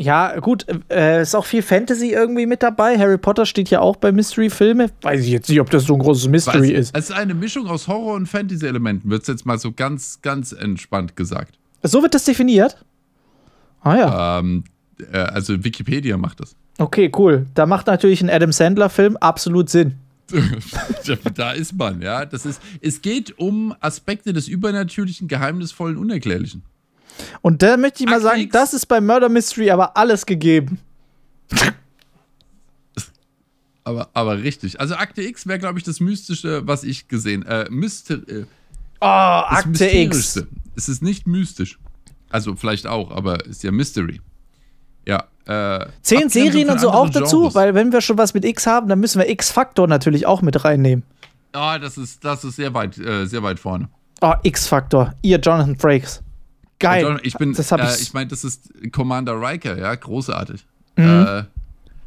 Ja, gut, äh, ist auch viel Fantasy irgendwie mit dabei. Harry Potter steht ja auch bei Mystery-Filme. Weiß ich jetzt nicht, ob das so ein großes Mystery Was- ist. Es ist eine Mischung aus Horror- und Fantasy-Elementen, wird es jetzt mal so ganz, ganz entspannt gesagt. So wird das definiert? Ah ja. Ähm, äh, also Wikipedia macht das. Okay, cool. Da macht natürlich ein Adam Sandler-Film absolut Sinn. [laughs] da ist man, ja. Das ist, es geht um Aspekte des Übernatürlichen, Geheimnisvollen, Unerklärlichen. Und da möchte ich mal Akte sagen, X. das ist bei Murder Mystery aber alles gegeben. [laughs] Aber, aber richtig. Also Akte X wäre, glaube ich, das Mystische, was ich gesehen äh, Myster äh, Oh, Akte X. Es ist nicht mystisch. Also vielleicht auch, aber ist ja Mystery. Ja. Äh, Zehn Serien und so auch anderen dazu, Genres. weil wenn wir schon was mit X haben, dann müssen wir X-Faktor natürlich auch mit reinnehmen. Ah, das ist, das ist sehr weit, äh, sehr weit vorne. Oh, X-Faktor. Ihr Jonathan Frakes. Geil. John, ich bin, das hab äh, ich. meine, das ist Commander Riker, ja, großartig. Mhm. Äh,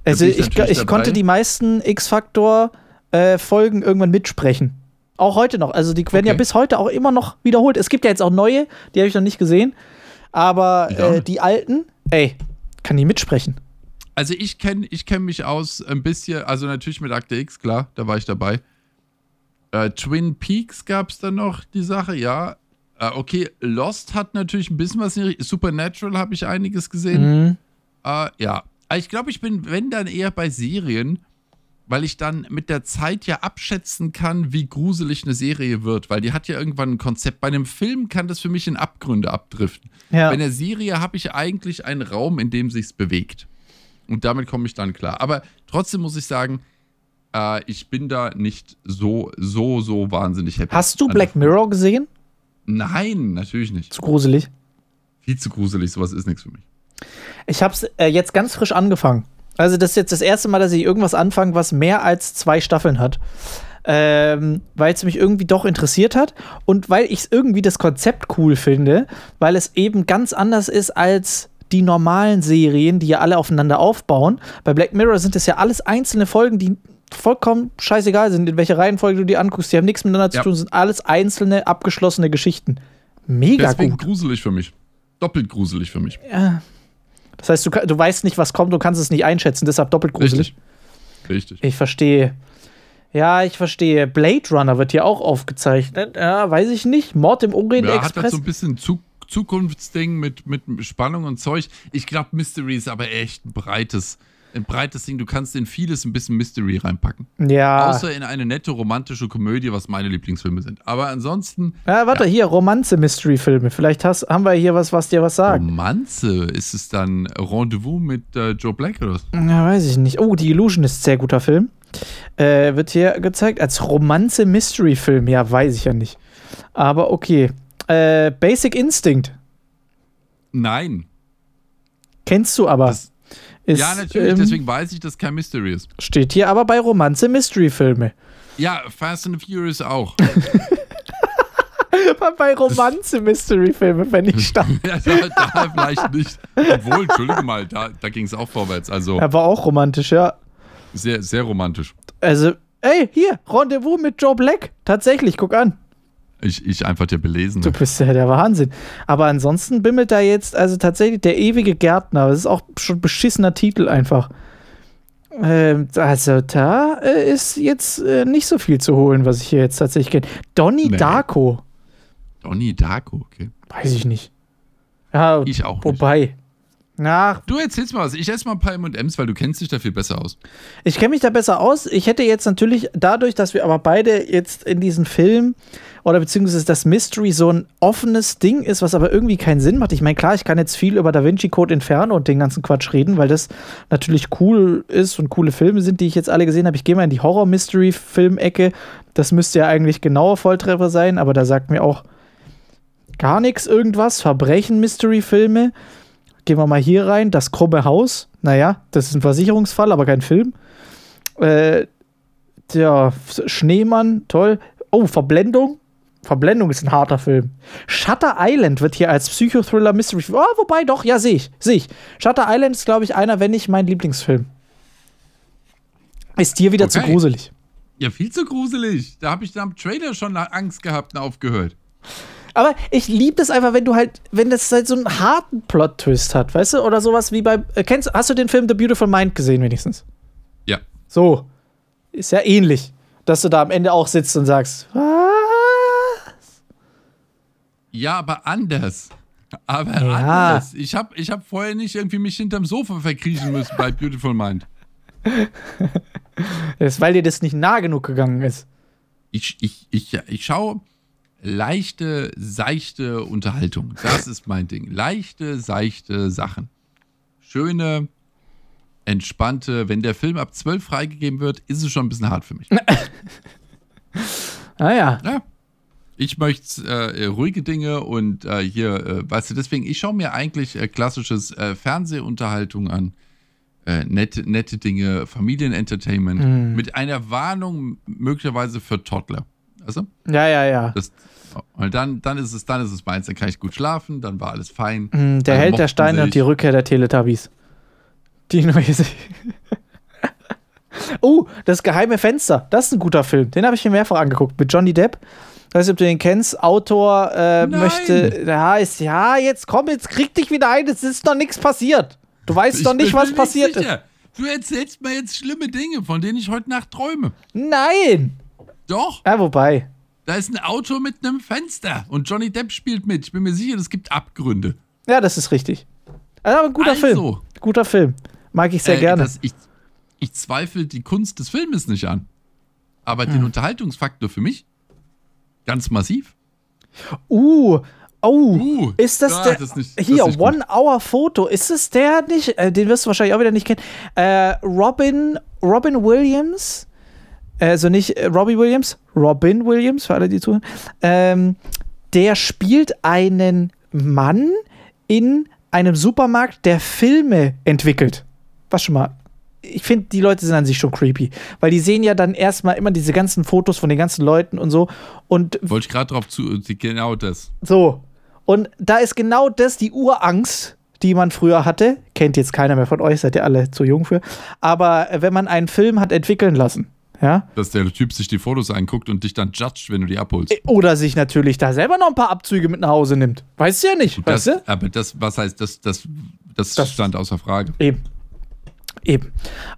also ich ich, ich konnte die meisten X-Faktor-Folgen irgendwann mitsprechen. Auch heute noch. Also die werden ja Okay. bis heute auch immer noch wiederholt. Es gibt ja jetzt auch neue, die habe ich noch nicht gesehen. Aber auch äh, die alten, ey, kann die mitsprechen. Also ich kenne ich kenn mich aus ein bisschen, also natürlich mit Akte X, klar, da war ich dabei. Äh, Twin Peaks gab es dann noch die Sache, ja. Äh, okay, Lost hat natürlich ein bisschen was. in- Supernatural habe ich einiges gesehen. Mhm. Äh, ja. Ich glaube, ich bin, wenn dann eher bei Serien, weil ich dann mit der Zeit ja abschätzen kann, wie gruselig eine Serie wird, weil die hat ja irgendwann ein Konzept. Bei einem Film kann das für mich in Abgründe abdriften. Ja. Bei einer Serie habe ich eigentlich einen Raum, in dem sich's bewegt. Und damit komme ich dann klar. Aber trotzdem muss ich sagen, äh, ich bin da nicht so, so, so wahnsinnig happy. Hast du Also, Black Mirror gesehen? Nein, natürlich nicht. Zu gruselig. Viel zu gruselig, sowas ist nichts für mich. Ich habe es äh, jetzt ganz frisch angefangen. Also das ist jetzt das erste Mal, dass ich irgendwas anfange, was mehr als zwei Staffeln hat. Ähm, weil es mich irgendwie doch interessiert hat und weil ich irgendwie das Konzept cool finde, weil es eben ganz anders ist als die normalen Serien, die ja alle aufeinander aufbauen. Bei Black Mirror sind es ja alles einzelne Folgen, die vollkommen scheißegal sind, in welcher Reihenfolge du die anguckst. Die haben nichts miteinander zu Ja. tun, sind alles einzelne, abgeschlossene Geschichten. Mega Deswegen gut. gruselig für mich. Doppelt gruselig für mich. Das heißt, du, du weißt nicht, was kommt, du kannst es nicht einschätzen, deshalb doppelt gruselig. Richtig. Richtig. Ich verstehe. Ja, ich verstehe. Blade Runner wird hier auch aufgezeichnet. Ja, weiß ich nicht. Mord im Orient Ja, hat halt Express. so ein bisschen Zu Zukunftsding mit, mit Spannung und Zeug. Ich glaube, Mystery ist aber echt ein breites, ein breites Ding. Du kannst in vieles ein bisschen Mystery reinpacken. ja. Außer in eine nette romantische Komödie, was meine Lieblingsfilme sind. Aber ansonsten, ja, warte, hier, Romanze-Mystery-Filme. Vielleicht hast, haben wir hier was, was dir was sagt. Romanze, ist es dann Rendezvous mit äh, Joe Black oder was? Ja, weiß ich nicht. Oh, The Illusion ist ein sehr guter Film. Äh, wird hier gezeigt als Romanze-Mystery-Film. Ja, weiß ich ja nicht. Aber okay. Äh, Basic Instinct. Nein. Kennst du aber. Das- ist, ja, natürlich, ähm, deswegen weiß ich, dass kein Mystery ist. Steht hier aber bei Romanze-Mystery-Filme. Ja, Fast and Furious auch. [laughs] bei Romanze-Mystery-Filme, wenn ich [laughs] stand. ja, da, da vielleicht nicht. Obwohl, Entschuldigung mal, da, da ging es auch vorwärts. Also Er war auch romantisch, ja. sehr, sehr romantisch. Also, ey, hier, Rendezvous mit Joe Black. Tatsächlich, guck an. Ich, ich einfach der Belesene. Du bist ja der Wahnsinn. Aber ansonsten bimmelt da jetzt, also tatsächlich der ewige Gärtner. Das ist auch schon beschissener Titel einfach. Ähm, also da äh, ist jetzt äh, nicht so viel zu holen, was ich hier jetzt tatsächlich kenne. Donnie Nee. Darko. Donnie Darko, okay. Weiß ich nicht. Ja, Ich auch nicht. Ach, Du erzählst mal was. Ich esse mal ein paar M&M's, weil du kennst dich da viel besser aus. Ich kenne mich da besser aus. Ich hätte jetzt natürlich dadurch, dass wir aber beide jetzt in diesem Film oder beziehungsweise das Mystery so ein offenes Ding ist, was aber irgendwie keinen Sinn macht. Ich meine, klar, ich kann jetzt viel über Da Vinci Code Inferno und den ganzen Quatsch reden, weil das natürlich cool ist und coole Filme sind, die ich jetzt alle gesehen habe. Ich gehe mal in die Horror-Mystery-Film-Ecke. Das müsste ja eigentlich genauer Volltreffer sein, aber da sagt mir auch gar nichts irgendwas. Verbrechen-Mystery-Filme. Gehen wir mal hier rein. Das krumme Haus. Naja, das ist ein Versicherungsfall, aber kein Film. Äh, der Schneemann, toll. Oh, Verblendung. Verblendung ist ein harter Film. Shutter Island wird hier als Psychothriller Mystery. Oh, wobei doch, ja, sehe ich. Sehe ich. Shutter Island ist, glaube ich, einer, wenn nicht mein Lieblingsfilm. Ist dir wieder zu Okay. gruselig. Ja, viel zu gruselig. Da habe ich am Trailer schon Angst gehabt und aufgehört. Aber ich liebe das einfach, wenn du halt, wenn das halt so einen harten Plot-Twist hat, weißt du? Oder sowas wie bei. Äh, kennst, hast du den Film The Beautiful Mind gesehen, wenigstens? Ja. So. Ist ja ähnlich. Dass du da am Ende auch sitzt und sagst, was? Ja, aber anders. Aber Ja. anders. Ich habe ich hab vorher nicht irgendwie mich hinterm Sofa verkriechen müssen bei Beautiful Mind. [laughs] Das ist, weil dir das nicht nah genug gegangen ist. Ich, ich, ich, ich schaue leichte, seichte Unterhaltung. Das ist mein Ding. Leichte, seichte Sachen. Schöne, entspannte. Wenn der Film ab 12 freigegeben wird, ist es schon ein bisschen hart für mich. [laughs] Naja. Ja. Ich möchte äh, ruhige Dinge und äh, hier, äh, weißt du, deswegen, ich schaue mir eigentlich äh, klassisches äh, Fernsehunterhaltung an. Äh, nette, nette Dinge, Familienentertainment mit einer Warnung möglicherweise für Toddler. Also, Ja, ja, ja. das, und dann, dann ist es, dann ist es meins, dann kann ich gut schlafen, dann war alles fein. Hm, Der Held der Steine und sich. die Rückkehr der Teletubbies. Die neue [laughs] Serie. Oh, das geheime Fenster. Das ist ein guter Film. Den habe ich mir mehrfach angeguckt. Mit Johnny Depp. Ich weiß nicht, ob du den kennst. Autor äh, möchte. Ja, ist, ja, jetzt komm, jetzt krieg dich wieder ein. Es ist noch nichts passiert. Du weißt Ich doch nicht, was mir passiert ist. sicher. Du erzählst mir jetzt schlimme Dinge, von denen ich heute Nacht träume. Nein. Doch, Ja, wobei. da ist ein Auto mit einem Fenster und Johnny Depp spielt mit. Ich bin mir sicher, es gibt Abgründe. Ja, das ist richtig. Also, aber ein guter Also. Film. Guter Film. Mag ich sehr Äh, gerne. Das, ich, ich zweifle die Kunst des Filmes nicht an. Aber Hm. den Unterhaltungsfaktor für mich ganz massiv. Uh, oh, Uh, ist das ja, der? das nicht- das hier, nicht gut. One-Hour-Foto. Ist es der nicht? Äh, den wirst du wahrscheinlich auch wieder nicht kennen. Äh, Robin, Robin Williams. Also nicht äh, Robbie Williams, Robin Williams, für alle, die zuhören. Ähm, der spielt einen Mann in einem Supermarkt, der Filme entwickelt. Was schon mal. Ich finde, die Leute sind an sich schon creepy. Weil die sehen ja dann erstmal immer diese ganzen Fotos von den ganzen Leuten und so. Und Wollte ich gerade drauf zu, genau das. so. Und da ist genau das die Urangst, die man früher hatte. Kennt jetzt keiner mehr von euch, seid ihr alle zu jung für. Aber äh, wenn man einen Film hat entwickeln lassen, ja, Dass der Typ sich die Fotos anguckt und dich dann judgt, wenn du die abholst. oder sich natürlich da selber noch ein paar Abzüge mit nach Hause nimmt. Weißt du ja nicht, Das, weißt du? aber das, was heißt, das, das, das, Das- stand außer Frage. Eben. Eben.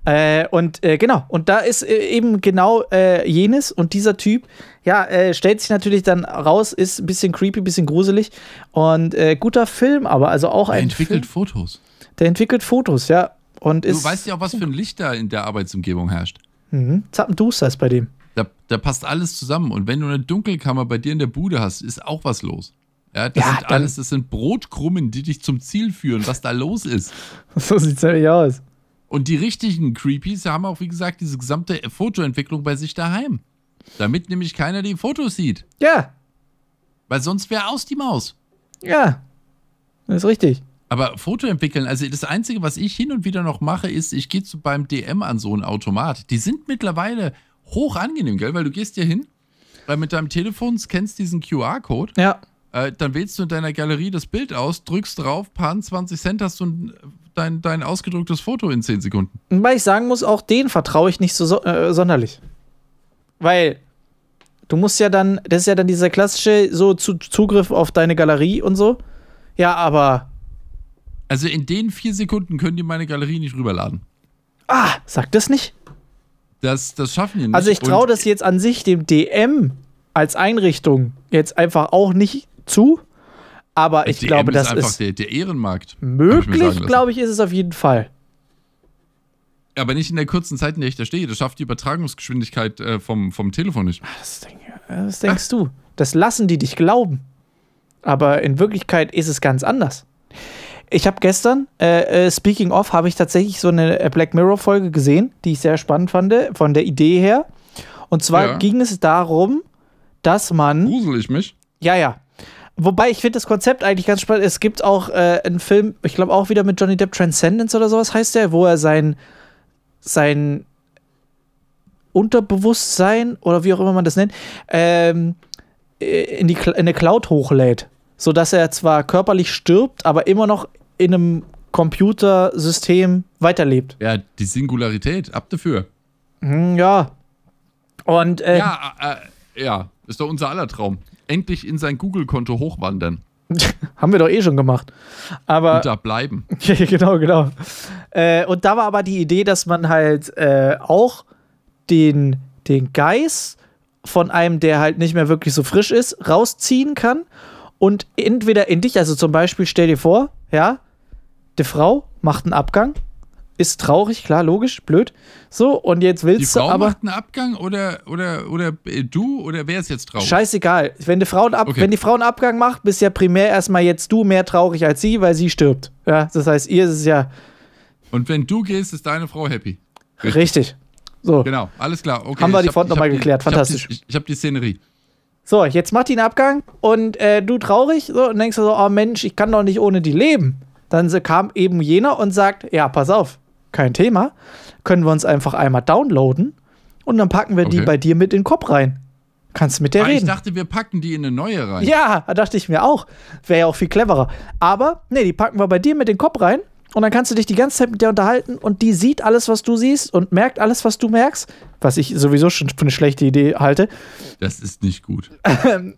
Äh, und äh, genau, und da ist äh, eben genau äh, jenes und dieser Typ, ja, äh, stellt sich natürlich dann raus, ist ein bisschen creepy, ein bisschen gruselig und äh, guter Film, aber also auch Er ein entwickelt Film, Fotos. der entwickelt Fotos, ja. Und Du ist weißt ja auch, was für ein Licht da in der Arbeitsumgebung herrscht. Mhm. Zappenduster ist bei dem. Da, da passt alles zusammen. Und wenn du eine Dunkelkammer bei dir in der Bude hast, ist auch was los. Ja, das Ja, sind alles, das sind Brotkrummen, die dich zum Ziel führen, was da los ist. [laughs] So sieht's nämlich aus. Und die richtigen Creepies haben auch, wie gesagt, diese gesamte Fotoentwicklung bei sich daheim. Damit nämlich keiner die Fotos sieht. Ja, Weil sonst wäre aus die Maus. ja. Das ist richtig. Aber Foto entwickeln, also das Einzige, was ich hin und wieder noch mache, ist, ich gehe zu beim DM an so einen Automat. Die sind mittlerweile hoch angenehm, gell? Weil du gehst hier hin, weil mit deinem Telefon scannst diesen QR-Code, Ja. äh, dann wählst du in deiner Galerie das Bild aus, drückst drauf, paar 20 Cent hast du ein, dein, dein ausgedrucktes Foto in 10 Sekunden. Wobei ich sagen muss, auch den vertraue ich nicht so, so äh, sonderlich. Weil du musst ja dann, das ist ja dann dieser klassische so zu, Zugriff auf deine Galerie und so. Ja, aber Also in den vier Sekunden können die meine Galerie nicht rüberladen. ah, sag das nicht. Das, das schaffen die nicht. Also ich traue das jetzt an sich dem DM als Einrichtung jetzt einfach auch nicht zu. Aber ich DM glaube, ist das einfach ist der, der Ehrenmarkt. möglich, glaube ich, ist es auf jeden Fall. Aber nicht in der kurzen Zeit, in der ich da stehe. Das schafft die Übertragungsgeschwindigkeit äh, vom, vom Telefon nicht. Das, denk, das denkst du. Das lassen die dich glauben. Aber in Wirklichkeit ist es ganz anders. Ich habe gestern, äh, äh, speaking of, habe ich tatsächlich so eine äh, Black Mirror Folge gesehen, die ich sehr spannend fand, von der Idee her. Und zwar Ja. ging es darum, dass man Grusel ich mich? Ja, ja. Wobei ich finde das Konzept eigentlich ganz spannend. Es gibt auch äh, einen Film, ich glaube auch wieder mit Johnny Depp, Transcendence oder sowas heißt der, wo er sein, sein Unterbewusstsein oder wie auch immer man das nennt, ähm, äh, in, die, in eine Cloud hochlädt. Sodass er zwar körperlich stirbt, aber immer noch in einem Computersystem weiterlebt. Ja, die Singularität, ab dafür. Hm, ja. Und äh, Ja, äh, ja, ist doch unser aller Traum. Endlich in sein Google-Konto hochwandern [laughs] haben wir doch eh schon gemacht. Aber und da bleiben. [laughs] genau, genau. Äh, und da war aber die Idee, dass man halt äh, auch den, den Geist von einem, der halt nicht mehr wirklich so frisch ist, rausziehen kann und entweder in dich, also zum Beispiel stell dir vor, ja, die Frau macht einen Abgang, ist traurig, klar, logisch, blöd. So, und jetzt Die willst Frau du aber. macht einen Abgang oder, oder, oder du oder wer ist jetzt traurig? Scheißegal. Wenn die, Frau einen Ab Okay. wenn die Frau einen Abgang macht, bist ja primär erstmal jetzt du mehr traurig als sie, weil sie stirbt. Ja, das heißt, ihr ist es ja Und wenn du gehst, ist deine Frau happy. richtig. So. Genau, alles klar. Okay, Haben wir die hab- Front ich noch mal hab die- geklärt. ich hab Fantastisch. Die, ich ich habe die Szenerie. So, jetzt macht die einen Abgang und äh, du traurig so, und denkst du so, oh Mensch, ich kann doch nicht ohne die leben. Dann kam eben jener und sagt, ja, pass auf, kein Thema, können wir uns einfach einmal downloaden und dann packen wir die Okay. bei dir mit in den Kopf rein. Kannst mit der Ah, ich reden. dachte, wir packen die in eine neue rein. Ja, da dachte ich mir auch. Wäre ja auch viel cleverer. Aber, nee, die packen wir bei dir mit in den Kopf rein und dann kannst du dich die ganze Zeit mit der unterhalten und die sieht alles, was du siehst und merkt alles, was du merkst. Was ich sowieso schon für eine schlechte Idee halte. Das ist nicht gut.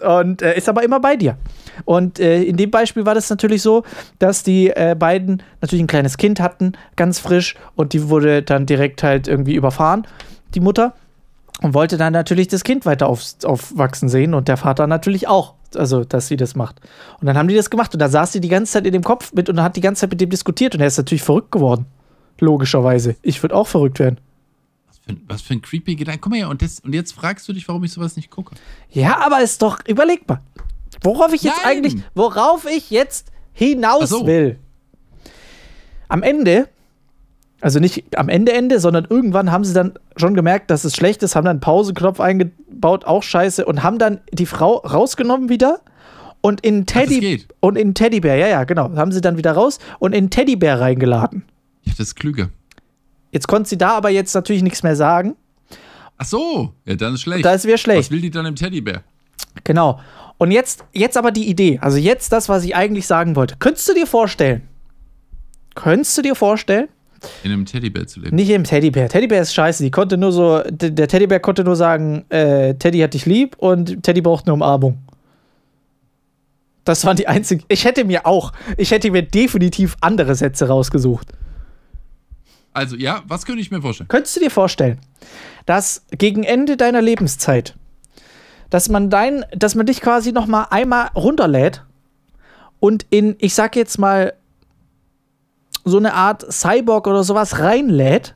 und äh, ist aber immer bei dir. Und äh, in dem Beispiel war das natürlich so, dass die äh, beiden natürlich ein kleines Kind hatten, ganz frisch, und die wurde dann direkt halt irgendwie überfahren, die Mutter, und wollte dann natürlich das Kind weiter aufs, aufwachsen sehen und der Vater natürlich auch, also dass sie das macht. Und dann haben die das gemacht und da saß sie die ganze Zeit in dem Kopf mit und hat die ganze Zeit mit dem diskutiert und er ist natürlich verrückt geworden. Logischerweise. Ich würde auch verrückt werden. Was für, ein- was für ein creepy Gedanke. Guck mal her, und, das, und jetzt fragst du dich, warum ich sowas nicht gucke. Ja, aber ist doch überlegbar. Worauf ich jetzt Nein. eigentlich, worauf ich jetzt hinaus so. will. Am Ende, also nicht am Ende Ende, sondern irgendwann haben sie dann schon gemerkt, dass es schlecht ist, haben dann einen Pauseknopf eingebaut, auch scheiße, und haben dann die Frau rausgenommen wieder und in Teddy geht. und in Teddybär, ja, ja, genau, haben sie dann wieder raus und in Teddybär reingeladen. Ja, das ist klüger. Jetzt konnte sie da aber jetzt natürlich nichts mehr sagen. Ach so, ja, dann ist schlecht. Da ist wieder schlecht. Was will die dann im Teddybär? Genau. Und jetzt, jetzt aber die Idee. Also jetzt das, was ich eigentlich sagen wollte. Könntest du dir vorstellen? Könntest du dir vorstellen? In einem Teddybär zu leben. Nicht im Teddybär. Teddybär ist scheiße. Die konnte nur so, der Teddybär konnte nur sagen, äh, Teddy hat dich lieb und Teddy braucht eine Umarmung. Das waren die einzigen. Ich hätte mir auch, ich hätte mir definitiv andere Sätze rausgesucht. Also, ja, was könnte ich mir vorstellen? Könntest du dir vorstellen, dass gegen Ende deiner Lebenszeit, dass man dein, dass man dich quasi noch mal einmal runterlädt und in, ich sag jetzt mal, so eine Art Cyborg oder sowas reinlädt,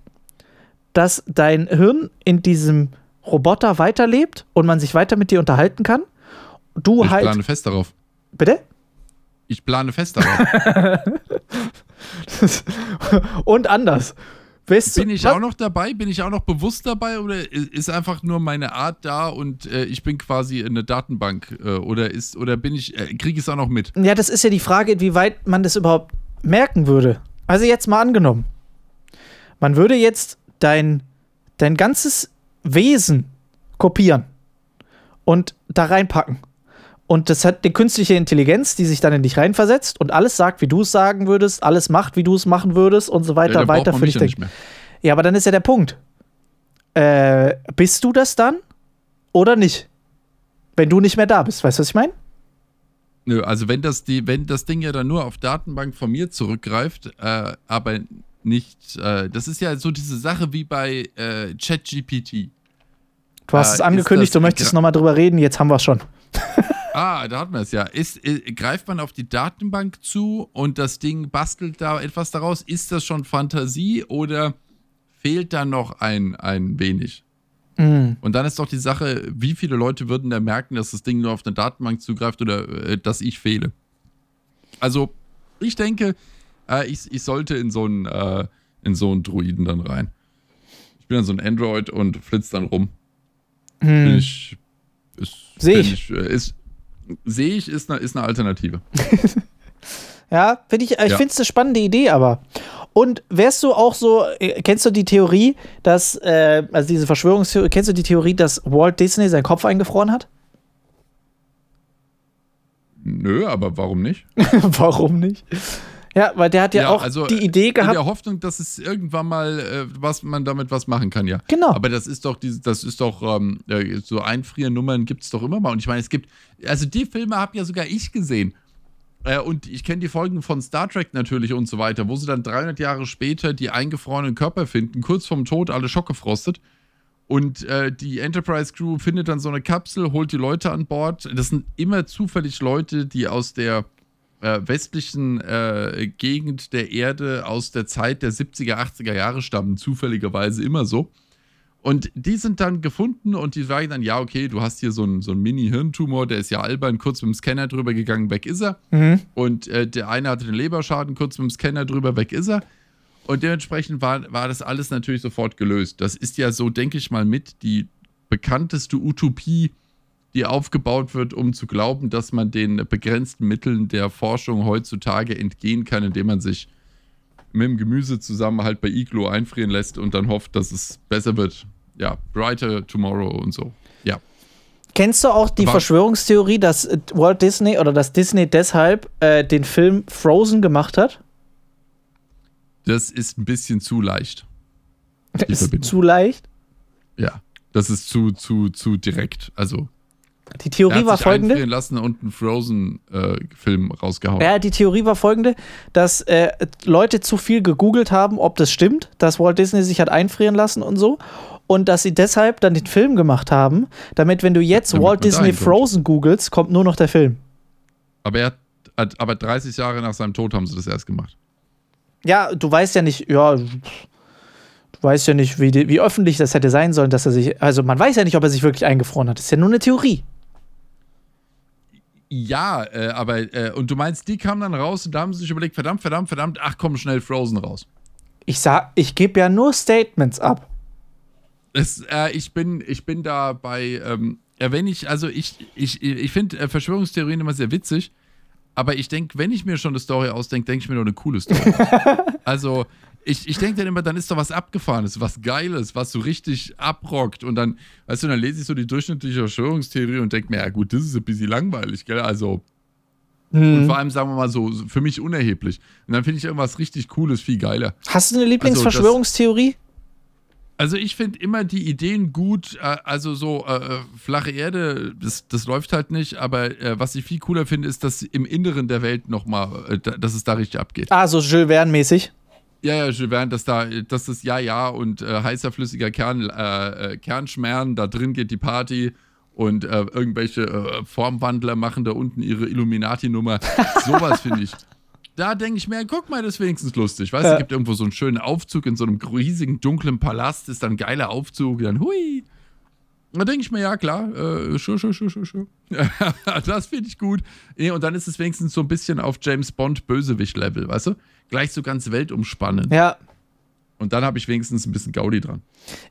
dass dein Hirn in diesem Roboter weiterlebt und man sich weiter mit dir unterhalten kann? Du Ich halt. plane fest darauf. Bitte? Ich plane fest darauf. [laughs] und anders. Weißt bin ich was- auch noch dabei? Bin ich auch noch bewusst dabei? Oder ist einfach nur meine Art da und äh, ich bin quasi eine Datenbank? Äh, oder ist, oder bin ich, äh, kriege ich es auch noch mit? Ja, das ist ja die Frage, inwieweit man das überhaupt merken würde. Also jetzt mal angenommen. Man würde jetzt dein, dein ganzes Wesen kopieren und da reinpacken. Und das hat eine künstliche Intelligenz, die sich dann in dich reinversetzt und alles sagt, wie du es sagen würdest, alles macht, wie du es machen würdest und so weiter, Ja, weiter für dich ja. Ja, aber dann ist ja der Punkt. Äh, bist du das dann oder nicht? Wenn du nicht mehr da bist, weißt du, was ich meine? Nö, also wenn das, die, wenn das Ding ja dann nur auf Datenbank von mir zurückgreift, äh, aber nicht, äh, das ist ja so diese Sache wie bei äh, ChatGPT. Du hast Äh, es angekündigt, du möchtest nochmal drüber reden, jetzt haben wir es schon. [laughs] Ah, da hatten wir es ja. Ist, äh, greift man auf die Datenbank zu und das Ding bastelt da etwas daraus? Ist das schon Fantasie oder fehlt da noch ein, ein wenig? Mhm. Und dann ist doch die Sache, wie viele Leute würden da merken, dass das Ding nur auf eine Datenbank zugreift oder äh, dass ich fehle? Also, ich denke, äh, ich, ich sollte in so einen äh, in so einen Druiden dann rein. Ich bin dann so ein Android und flitz dann rum. Bin ich. Ist, Hm. Seh find ich. äh, sehe ich, ist eine, ist eine Alternative. [laughs] Ja, find ich, ich Ja. finde es eine spannende Idee, aber. Und wärst du auch so, äh, kennst du die Theorie, dass, äh, also diese Verschwörungstheorie, kennst du die Theorie, dass Walt Disney seinen Kopf eingefroren hat? Nö, aber warum nicht? [laughs] Warum nicht? Ja, weil der hat ja, Ja, auch also, die Idee In gehabt. der Hoffnung, dass es irgendwann mal, äh, was man damit was machen kann, ja. Genau. Aber das ist doch, diese, das ist doch, ähm, äh, so Einfriernummern gibt es doch immer mal. Und ich meine, es gibt, also die Filme habe ja sogar ich gesehen. Äh, und ich kenne die Folgen von Star Trek natürlich und so weiter, wo sie dann 300 Jahre später die eingefrorenen Körper finden, kurz vorm Tod, alle schockgefrostet. Und äh, die Enterprise Crew findet dann so eine Kapsel, holt die Leute an Bord. Das sind immer zufällig Leute, die aus der äh, westlichen äh, Gegend der Erde aus der Zeit der 70er, 80er Jahre stammen, zufälligerweise immer so. Und die sind dann gefunden und die sagen dann, ja, okay, du hast hier so einen, so einen Mini-Hirntumor, der ist ja albern, kurz mit dem Scanner drüber gegangen, weg ist er. Mhm. Und äh, der eine hatte den Leberschaden, kurz mit dem Scanner drüber, weg ist er. Und dementsprechend war, war das alles natürlich sofort gelöst. Das ist ja so, denke ich mal, mit die bekannteste Utopie, die aufgebaut wird, um zu glauben, dass man den begrenzten Mitteln der Forschung heutzutage entgehen kann, indem man sich mit dem Gemüse zusammen halt bei Iglo einfrieren lässt und dann hofft, dass es besser wird. Ja, brighter tomorrow und so. Ja. Kennst du auch die Aber- Verschwörungstheorie, dass Walt Disney oder dass Disney deshalb äh, den Film Frozen gemacht hat? Das ist ein bisschen zu leicht. Das [laughs] ist zu leicht. Ja. Das ist zu, zu, zu direkt. Also, Die er Theorie hat war sich folgende. lassen und einen Frozen-Film rausgehauen. Ja, die Theorie war folgende, dass äh, Leute zu viel gegoogelt haben, ob das stimmt, dass Walt Disney sich hat einfrieren lassen und so. Und dass sie deshalb dann den Film gemacht haben, damit, wenn du jetzt Damit Walt Disney. Frozen googelst, kommt nur noch der Film. Aber er hat, aber 30 Jahre nach seinem Tod haben sie das erst gemacht. Ja, du weißt ja nicht, ja, du weißt ja nicht, wie, wie öffentlich das hätte sein sollen, dass er sich, also man weiß ja nicht, ob er sich wirklich eingefroren hat. Das ist ja nur eine Theorie. Ja, äh, aber, äh, und du meinst, die kamen dann raus und da haben sie sich überlegt, verdammt, verdammt, verdammt, ach komm, schnell Frozen raus. Ich sag, ich gebe ja nur Statements ab. Es, äh, ich, bin, ich bin da bei, ähm, ja, wenn ich, also ich, ich, ich finde äh, Verschwörungstheorien immer sehr witzig, aber ich denke, wenn ich mir schon eine Story ausdenke, denke ich mir nur eine coole Story. [laughs] also, ich, ich denke dann immer, dann ist doch was Abgefahrenes, was Geiles, was so richtig abrockt und dann, weißt du, dann lese ich so die durchschnittliche Verschwörungstheorie und denke mir, ja gut, das ist ein bisschen langweilig, gell, also, und vor allem, sagen wir mal so, für mich unerheblich. Und dann finde ich irgendwas richtig Cooles viel geiler. Hast du eine Also, Lieblingsverschwörungstheorie? Also ich finde immer die Ideen gut, äh, also so äh, äh, flache Erde, das, das läuft halt nicht, aber äh, was ich viel cooler finde, ist, dass im Inneren der Welt nochmal, äh, da- dass es da richtig abgeht. ah, so Jules Verne-mäßig. Ja, ja, Jules Verne, dass da, dass das ja, ja und äh, heißer flüssiger Kern, äh, äh, Kernschmerzen, da drin geht die Party und äh, irgendwelche äh, Formwandler machen da unten ihre Illuminati-Nummer. [laughs] Sowas finde ich. Da denke ich mir, guck mal, das ist wenigstens lustig. Weißt du, Ja. es gibt irgendwo so einen schönen Aufzug in so einem riesigen, dunklen Palast, ist dann ein geiler Aufzug, dann hui. Da denke ich mir, ja klar, äh, sure, sure, sure, sure, das finde ich gut. Nee, Und dann ist es wenigstens so ein bisschen auf James Bond Bösewicht-Level, weißt du? Gleich so ganz weltumspannend. Ja. Und dann habe ich wenigstens ein bisschen Gaudi dran.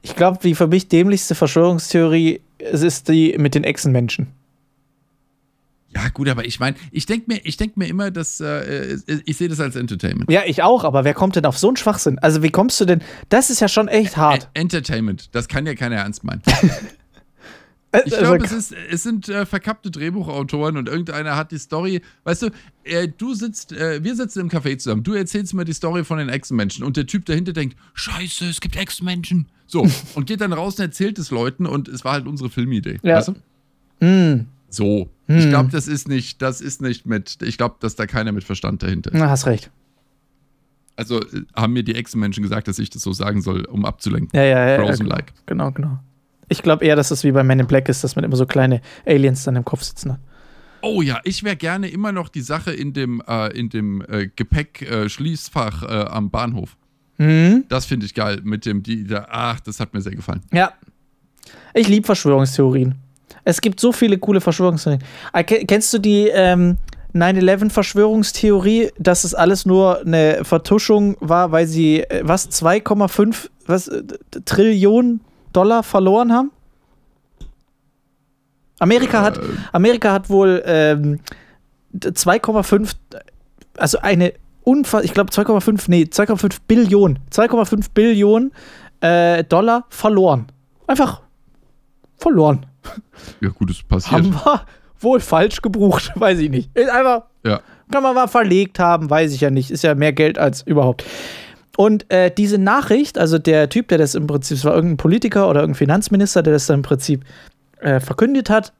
Ich glaube, die für mich dämlichste Verschwörungstheorie es ist die mit den Echsenmenschen. Ja, gut, aber ich meine, ich denke mir, ich denk mir immer, dass äh, ich sehe das als Entertainment. Ja, ich auch, aber wer kommt denn auf so einen Schwachsinn? Also, wie kommst du denn? Das ist ja schon echt hart. Ä- Entertainment, das kann ja keiner ernst meinen. [laughs] Äh, Ich also, glaube, es, ist, es sind äh, verkappte Drehbuchautoren und irgendeiner hat die Story. Weißt du, äh, du sitzt, äh, wir sitzen im Café zusammen. Du erzählst mir die Story von den Echsenmenschen und der Typ dahinter denkt: Scheiße, es gibt Echsenmenschen. So, [laughs] und geht dann raus und erzählt es Leuten und es war halt unsere Filmidee. Ja. Weißt du? hm, So. Ich glaube, das ist nicht, das ist nicht mit, ich glaube, dass da keiner mit Verstand dahinter ist. na, hast recht. Also äh, haben mir die Echsenmenschen gesagt, dass ich das so sagen soll, um abzulenken. Ja, ja, ja. ja Frozen-like. Genau, genau. Ich glaube eher, dass es wie bei Men in Black ist, dass man immer so kleine Aliens dann im Kopf sitzen hat. Oh ja, ich wäre gerne immer noch die Sache in dem, äh, in dem äh, Gepäck-Schließfach äh, am Bahnhof. Mhm. Das finde ich geil. Mit dem, die, da, ach, das hat mir sehr gefallen. Ja. Ich liebe Verschwörungstheorien. Es gibt so viele coole Verschwörungstheorien. Ah, ke- Kennst du die ähm, 9-11-Verschwörungstheorie, dass es alles nur eine Vertuschung war, weil sie äh, was 2,5 was, äh, Trillionen Dollar verloren haben? Amerika hat, Amerika hat wohl ähm, 2,5, also eine unfassbar, ich glaube 2,5, nee, 2,5 Billionen, 2,5 Billionen äh, Dollar verloren. Einfach verloren. Ja, gut, es passiert. Haben wir wohl falsch gebucht, [laughs] weiß ich nicht. Ist einfach Ja. Kann man mal verlegt haben, weiß ich ja nicht. Ist ja mehr Geld als überhaupt. Und äh, diese Nachricht, also der Typ, der das im Prinzip, es war irgendein Politiker oder irgendein Finanzminister, der das dann im Prinzip äh, verkündet hat,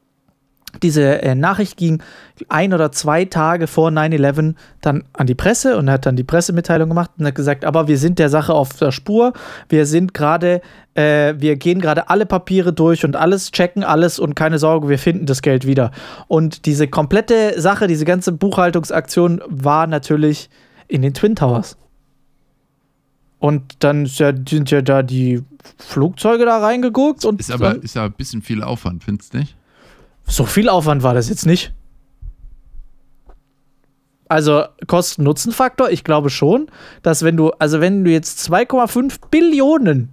diese äh, Nachricht ging ein oder zwei Tage vor 9-11 dann an die Presse und hat dann die Pressemitteilung gemacht und hat gesagt, aber wir sind der Sache auf der Spur, wir sind gerade, äh, wir gehen gerade alle Papiere durch und alles, checken alles und keine Sorge, wir finden das Geld wieder. Und diese komplette Sache, diese ganze Buchhaltungsaktion war natürlich in den Twin Towers. Und dann ja, sind ja da die Flugzeuge da reingeguckt und ist aber ist ja ein bisschen viel Aufwand, findest du nicht? So viel Aufwand war das jetzt nicht. Also Kosten-Nutzen-Faktor, ich glaube schon, dass wenn du, also wenn du jetzt 2,5 Billionen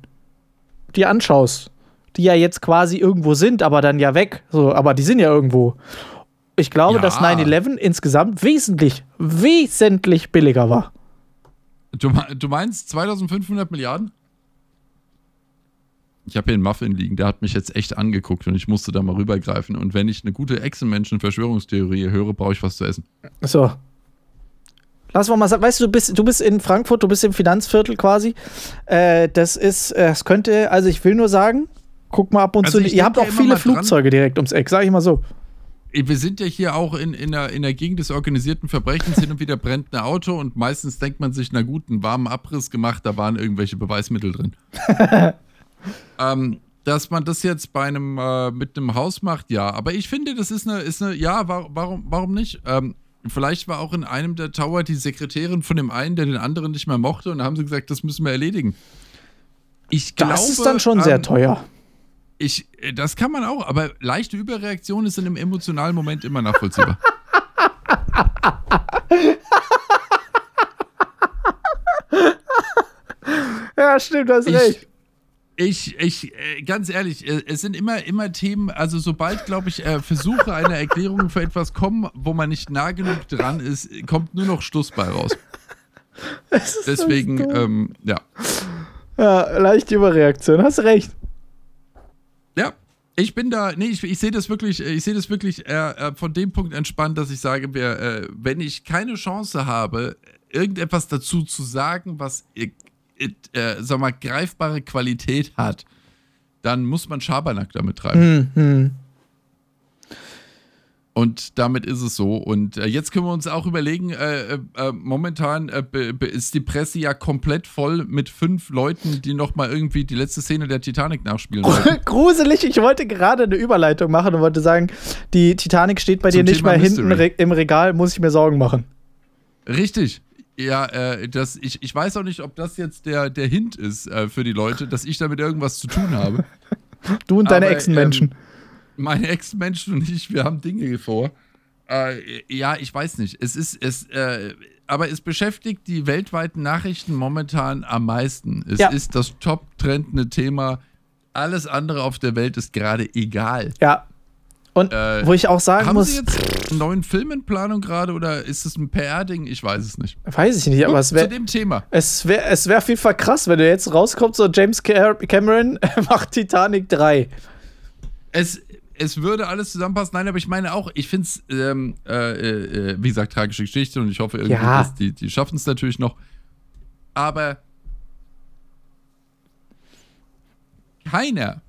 dir anschaust, die ja jetzt quasi irgendwo sind, aber dann ja weg, so, aber die sind ja irgendwo. Ich glaube, Ja. dass 9-11 insgesamt wesentlich, wesentlich billiger war. Du, du meinst 2500 Milliarden? Ich habe hier einen Muffin liegen, der hat mich jetzt echt angeguckt und ich musste da mal rübergreifen. Und wenn ich eine gute Echsenmenschen-Verschwörungstheorie höre, brauche ich was zu essen. So. Lass mal mal sagen, weißt du, du bist, du bist in Frankfurt, du bist im Finanzviertel quasi. Äh, das ist, äh, es könnte, also ich will nur sagen, guck mal ab und Also zu. Ihr habt auch viele Flugzeuge direkt ums Eck, sag ich mal so. Wir sind ja hier auch in, in, der, in der Gegend des organisierten Verbrechens. Hin und wieder brennt ein Auto und meistens denkt man sich, na gut, einen warmen Abriss gemacht, da waren irgendwelche Beweismittel drin. [laughs] ähm, dass man das jetzt bei einem äh, mit einem Haus macht, ja. Aber ich finde, das ist eine, ist eine ja, wa warum, warum nicht? Ähm, vielleicht war auch in einem der Tower die Sekretärin von dem einen, der den anderen nicht mehr mochte, und da haben sie gesagt, das müssen wir erledigen. Ich glaube, Das ist dann schon sehr ähm, teuer. Ich, äh, das kann man auch, aber leichte Überreaktion ist in einem emotionalen Moment immer nachvollziehbar. [laughs] Ja, stimmt, das ich, ich, ich, äh, ganz ehrlich, äh, es sind immer, immer Themen, also sobald, glaube ich, Versuche einer Erklärung für etwas kommen, wo man nicht nah genug dran ist, kommt nur noch Schluss bei raus. [laughs] Deswegen, ähm, ja. Ja, leichte Überreaktion, hast recht. Ja, ich bin da, nee, ich, ich sehe das wirklich, äh, ich sehe das wirklich äh, äh, von dem Punkt entspannt, dass ich sage, wer, äh, wenn ich keine Chance habe, irgendetwas dazu zu sagen, was, äh, äh, sag mal, greifbare Qualität hat, dann muss man Schabernack damit treiben. Hm, hm. Und damit ist es so. Und äh, jetzt können wir uns auch überlegen, äh, äh, äh, momentan äh, ist die Presse ja komplett voll mit fünf Leuten, die nochmal irgendwie die letzte Szene der Titanic nachspielen wollen. [laughs] Gruselig, ich wollte gerade eine Überleitung machen und wollte sagen, die Titanic steht bei Zum dir nicht Thema mehr hinten Mystery. re im Regal, muss ich mir Sorgen machen. Richtig. Ja, äh, das, ich, ich weiß auch nicht, ob das jetzt der, der Hint ist äh, für die Leute, dass ich damit irgendwas zu tun habe. [laughs] Du und deine Echsenmenschen. Ähm, meine Ex-Menschen und ich, wir haben Dinge vor. Äh, ja, ich weiß nicht. Es ist, es, äh, aber es beschäftigt die weltweiten Nachrichten momentan am meisten. Es Ja. ist das top-trendende Thema. Alles andere auf der Welt ist gerade egal. ja. Und äh, wo ich auch sagen Haben muss, Sie jetzt einen neuen Film in Planung gerade oder ist es ein PR-Ding? Ich weiß es nicht. weiß ich nicht, aber Gut, es zu wäre dem Thema. es wär, es wär auf jeden Fall krass, wenn du jetzt rauskommst, so James Cameron [laughs] macht Titanic 3. Es, es würde alles zusammenpassen. Nein, aber ich meine auch, ich finde es, ähm, äh, äh, wie gesagt, tragische Geschichte und ich hoffe irgendwie, Ja. dass die, die schaffen es natürlich noch. Aber keiner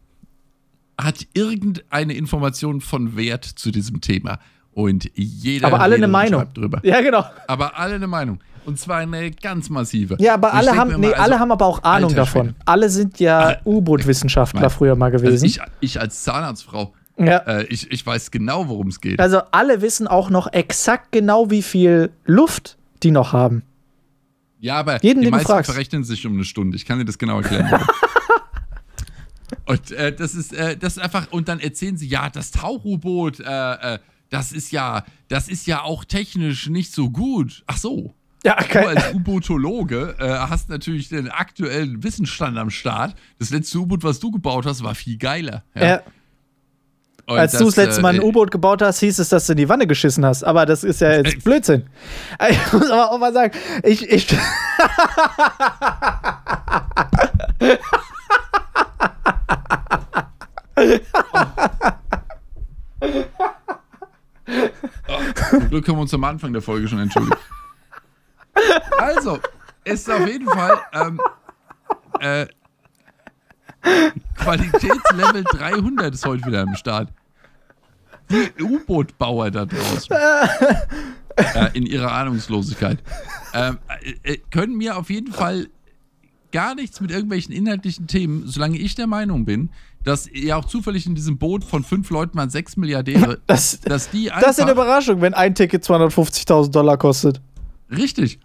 hat irgendeine Information von Wert zu diesem Thema. Und jeder Aber alle eine Meinung. drüber. Ja, genau. Aber alle eine Meinung. Und zwar eine ganz massive. Ja, aber alle haben, nee, also- alle haben aber auch Ahnung davon. Schwede. Alle sind ja Ah, U-Boot-Wissenschaftler früher mal gewesen. Also ich, ich als Zahnarztfrau, ja. äh, ich, ich weiß genau, worum es geht. Also alle wissen auch noch exakt genau, wie viel Luft die noch haben. Ja, aber Jeden, die du meisten fragst. verrechnen sich um eine Stunde. Ich kann dir das genau erklären. [laughs] und äh, das ist äh, das ist einfach und dann erzählen sie ja, das Tauch-U-Boot, äh, äh, das ist ja, das ist ja auch technisch nicht so gut. Ach so. Ja, Du kein, als U-Bootologe äh, hast natürlich den aktuellen Wissensstand am Start. Das letzte U-Boot, was du gebaut hast, war viel geiler. Ja. äh, Und als du das letzte Mal ein äh, U-Boot gebaut hast, hieß es, dass du in die Wanne geschissen hast. Aber das ist ja jetzt Äh, Blödsinn. [laughs] Ich muss aber auch mal sagen, ich, ich, [laughs] Zum Glück haben wir uns am Anfang der Folge schon entschuldigt. Also, ist auf jeden Fall ähm, äh, Qualitätslevel 300 ist heute wieder am Start. Die [laughs] U-Boot-Bauer da draußen. [laughs] äh, in ihrer Ahnungslosigkeit. Ähm, äh, äh, können mir auf jeden Fall gar nichts mit irgendwelchen inhaltlichen Themen, solange ich der Meinung bin, dass ja auch zufällig in diesem Boot von fünf Leuten waren sechs Milliardäre, [laughs] Das, dass die einfach. das ist eine Überraschung, wenn ein Ticket 250.000 Dollar kostet. Richtig.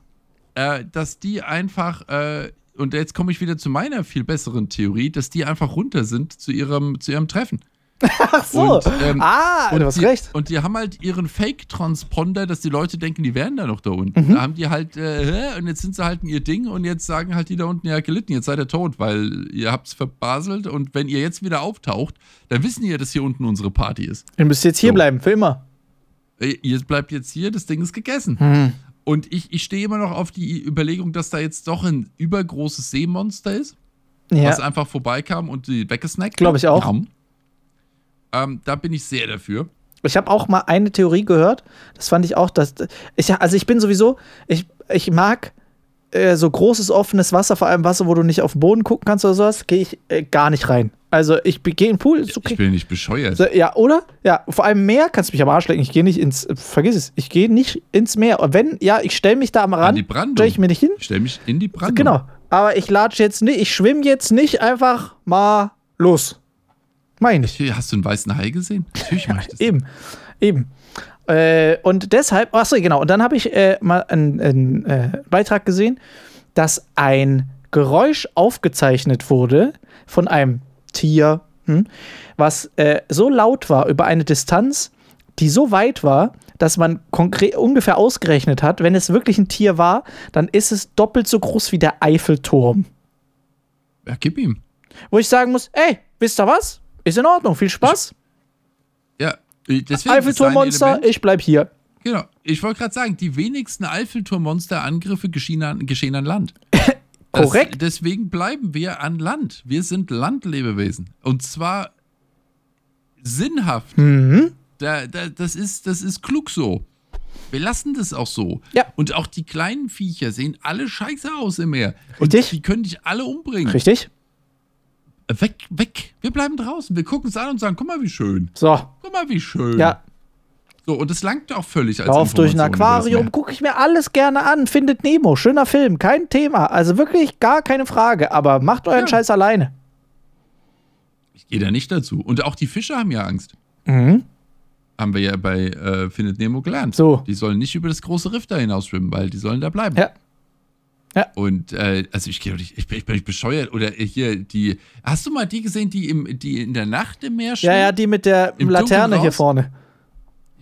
Äh, dass die einfach, äh, und jetzt komme ich wieder zu meiner viel besseren Theorie, dass die einfach runter sind zu ihrem, zu ihrem Treffen. Ach so. Und, ähm, ah, und du hast die, recht. Und die haben halt ihren Fake-Transponder, dass die Leute denken, die wären da noch da unten. Mhm. Da haben die halt, äh, und jetzt sind sie halt in ihr Ding und jetzt sagen halt die da unten, ja, gelitten, jetzt seid ihr tot, weil ihr habt's verbaselt und wenn ihr jetzt wieder auftaucht, dann wissen die ja, dass hier unten unsere Party ist. Ihr müsst jetzt hier So. bleiben, für immer. Äh, Ihr bleibt jetzt hier, das Ding ist gegessen. Hm. Und ich, ich stehe immer noch auf die Überlegung, dass da jetzt doch ein übergroßes Seemonster ist, was Ja. einfach vorbeikam und die weggesnackt Glaub hat. ich auch. Ja. Ähm, da bin ich sehr dafür. Ich habe auch mal eine Theorie gehört. Das fand ich auch, dass ich also ich bin sowieso ich, ich mag äh, so großes offenes Wasser, vor allem Wasser, wo du nicht auf den Boden gucken kannst oder sowas, gehe ich äh, gar nicht rein. Also ich gehe in den Pool, okay. Ich bin nicht bescheuert. So, ja, oder? Ja, vor allem Meer kannst du mich am Arsch lecken. Ich gehe nicht ins, äh, vergiss es, ich gehe nicht ins Meer. Und wenn, ja, ich stelle mich da am An Rand, die Brandung. stelle ich mir nicht hin. Ich stelle mich in die Brandung. Genau. Aber ich latsche jetzt nicht, ich schwimme jetzt nicht einfach mal los. Meine ich. Hast du einen weißen Hai gesehen? Natürlich mache ich das. [laughs] Eben, eben. Äh, und deshalb, achso, genau, und dann habe ich äh, mal einen, einen äh, Beitrag gesehen, dass ein Geräusch aufgezeichnet wurde von einem Tier, hm, was äh, so laut war über eine Distanz, die so weit war, dass man konkret ungefähr ausgerechnet hat, wenn es wirklich ein Tier war, dann ist es doppelt so groß wie der Eiffelturm. Ja, gib ihm. Wo ich sagen muss, ey, wisst ihr was? Ist in Ordnung, viel Spaß. Ja, deswegen Eiffelturmmonster, ich bleib hier. Genau. Ich wollte gerade sagen, die wenigsten Eiffelturm-Monster-Angriffe geschehen an, geschehen an Land. [laughs] Korrekt. Das, deswegen bleiben wir an Land. Wir sind Landlebewesen. Und zwar sinnhaft. Mhm. Da, da, das, ist, das ist klug so. Wir lassen das auch so. Ja. Und auch die kleinen Viecher sehen alle scheiße aus im Meer. Richtig. Und die können dich alle umbringen. Richtig? Weg, weg. Wir bleiben draußen. Wir gucken es an und sagen, guck mal, wie schön. So, Guck mal, wie schön. ja, So, und das langt auch völlig als lauf durch ein Aquarium, gucke ich mir alles gerne an. Findet Nemo, schöner Film, kein Thema. Also wirklich gar keine Frage, aber macht euren Ja. Scheiß alleine. Ich gehe da nicht dazu. Und auch die Fische haben ja Angst. Mhm. Haben wir ja bei äh, Findet Nemo gelernt. So. Die sollen nicht über das große Riff da hinaus schwimmen, weil die sollen da bleiben. Ja. Und äh, also ich gehe doch nicht, ich bin, ich bin nicht bescheuert. Oder hier die. Hast du mal die gesehen, die im, die in der Nacht im Meer Ja, schwimmen? ja, die mit der Im Laterne hier vorne.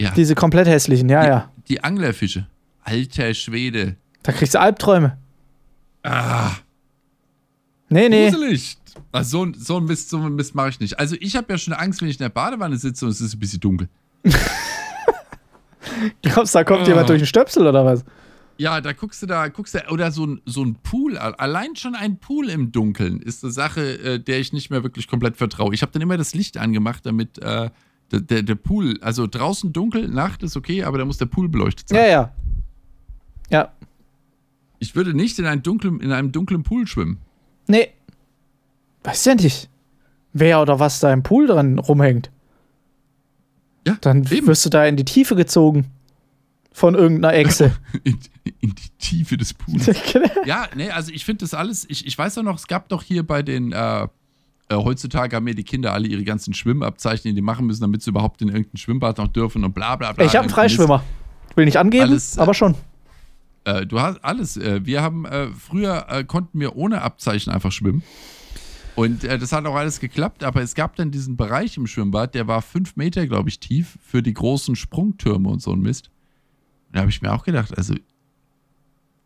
ja. Diese komplett hässlichen, ja, die, ja. die Anglerfische. Alter Schwede. Da kriegst du Albträume. Ah, Nee, nee. gruselig. Ah, so, ein- so ein Mist, so ein Mist mache ich nicht. Also ich habe ja schon Angst, wenn ich in der Badewanne sitze und es ist ein bisschen dunkel. [laughs] Glaubst du, da kommt Ah. jemand durch den Stöpsel oder was? Ja, da guckst du da, guckst du, oder so ein, so ein Pool, allein schon ein Pool im Dunkeln ist eine Sache, äh, der ich nicht mehr wirklich komplett vertraue. Ich habe dann immer das Licht angemacht, damit äh, der, der, der Pool, also draußen dunkel, Nacht ist okay, aber da muss der Pool beleuchtet sein. Ja, ja. Ja. Ich würde nicht in einem dunklen, in einem dunklen Pool schwimmen. Nee. Weiß ja nicht. Wer oder was da im Pool dran rumhängt. Ja, Dann eben. wirst du da in die Tiefe gezogen. Von irgendeiner Echse. [laughs] In, in die Tiefe des Pools. [laughs] ja, nee, also ich finde das alles, ich, ich weiß auch noch, es gab doch hier bei den, äh, äh, heutzutage haben ja die Kinder alle ihre ganzen Schwimmabzeichen, die die machen müssen, damit sie überhaupt in irgendein Schwimmbad noch dürfen und bla bla bla. ich habe einen. Freischwimmer. Will nicht angeben, Alles, äh, aber schon. Äh, du hast alles. Äh, wir haben äh, früher konnten wir ohne Abzeichen einfach schwimmen. Und äh, das hat auch alles geklappt, aber es gab dann diesen Bereich im Schwimmbad, der war fünf Meter, glaube ich, tief für die großen Sprungtürme und so ein Mist. Da habe ich mir auch gedacht, also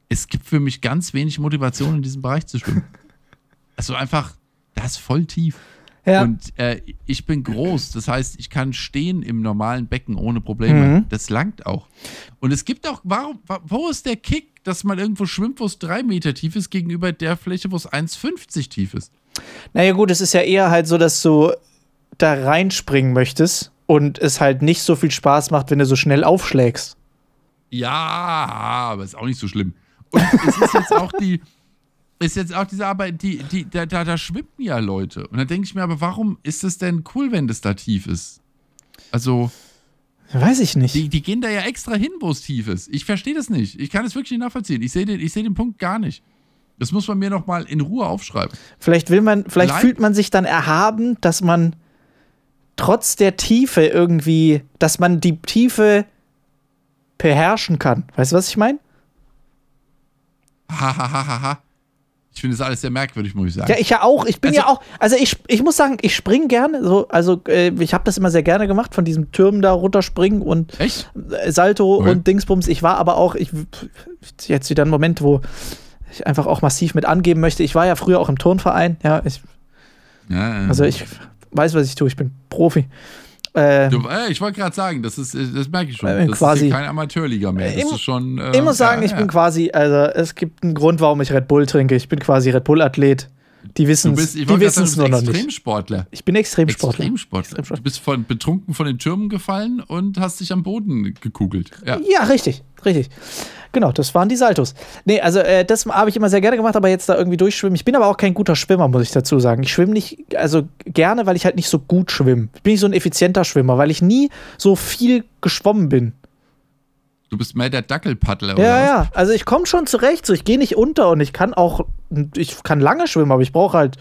es gibt für mich ganz wenig Motivation, in diesem Bereich zu schwimmen. [laughs] Also einfach, das ist voll tief. Ja. Und äh, ich bin groß, das heißt, ich kann stehen im normalen Becken ohne Probleme. Mhm. Das langt auch. Und es gibt auch, warum, wa- wo ist der Kick, dass man irgendwo schwimmt, wo es drei Meter tief ist, gegenüber der Fläche, wo es 1,50 tief ist? Naja, gut, es ist ja eher halt so, dass du da reinspringen möchtest. und es halt nicht so viel Spaß macht, wenn du so schnell aufschlägst. Ja, aber ist auch nicht so schlimm. Und es ist jetzt auch die, ist jetzt auch diese Arbeit, die, die, da, da, da schwimmen ja Leute. Und dann denke ich mir, aber warum ist es denn cool, wenn das da tief ist? Also, Weiß ich nicht. die, die gehen da ja extra hin, wo es tief ist. Ich verstehe das nicht. Ich kann es wirklich nicht nachvollziehen. Ich sehe den, ich seh den Punkt gar nicht. Das muss man mir nochmal in Ruhe aufschreiben. Vielleicht will man, vielleicht Leid- fühlt man sich dann erhaben, dass man trotz der Tiefe irgendwie, dass man die Tiefe beherrschen kann. Weißt du, was ich meine? Hahaha. Ich finde das alles sehr merkwürdig, muss ich sagen. Ja, ich ja auch. Ich bin Also- ja auch. Also ich, ich muss sagen, ich springe gerne. So, also äh, ich habe das immer sehr gerne gemacht, von diesem Türmen da runterspringen und Echt? äh, Salto Okay. und Dingsbums. Ich war aber auch, ich jetzt wieder ein Moment, wo ich einfach auch massiv mit angeben möchte. Ich war ja früher auch im Turnverein. Ja, ich, Ja, ja. also ich weiß, was ich tue. Ich bin Profi. Äh, Du, äh, ich wollte gerade sagen, das ist, äh, das merke ich schon. Äh, Das quasi. ist ja kein Amateurliga mehr. Das Ich- ist schon. Äh, ich muss sagen, ja, ich ja. bin quasi, also es gibt einen Grund, warum ich Red Bull trinke. Ich bin quasi Red Bull-Athlet. Die wissen ich die wollte gerade wissen es sagen, nur noch nicht. Extremsportler. Ich bin Extremsportler. Extremsportler. Extremsportler. Du bist von, betrunken von den Türmen gefallen und hast dich am Boden gekugelt. Ja. Ja, richtig, richtig. Genau, das waren die Saltos. Nee, also äh, das habe ich immer sehr gerne gemacht, aber jetzt da irgendwie durchschwimmen. Ich bin aber auch kein guter Schwimmer, muss ich dazu sagen. Ich schwimme nicht, also gerne, weil ich halt nicht so gut schwimme. Ich bin nicht so ein effizienter Schwimmer, weil ich nie so viel geschwommen bin. Du bist mehr der Dackelpaddler, Ja, oder? was? ja. Also ich komme schon zurecht, so ich gehe nicht unter und ich kann auch, ich kann lange schwimmen, aber ich brauche halt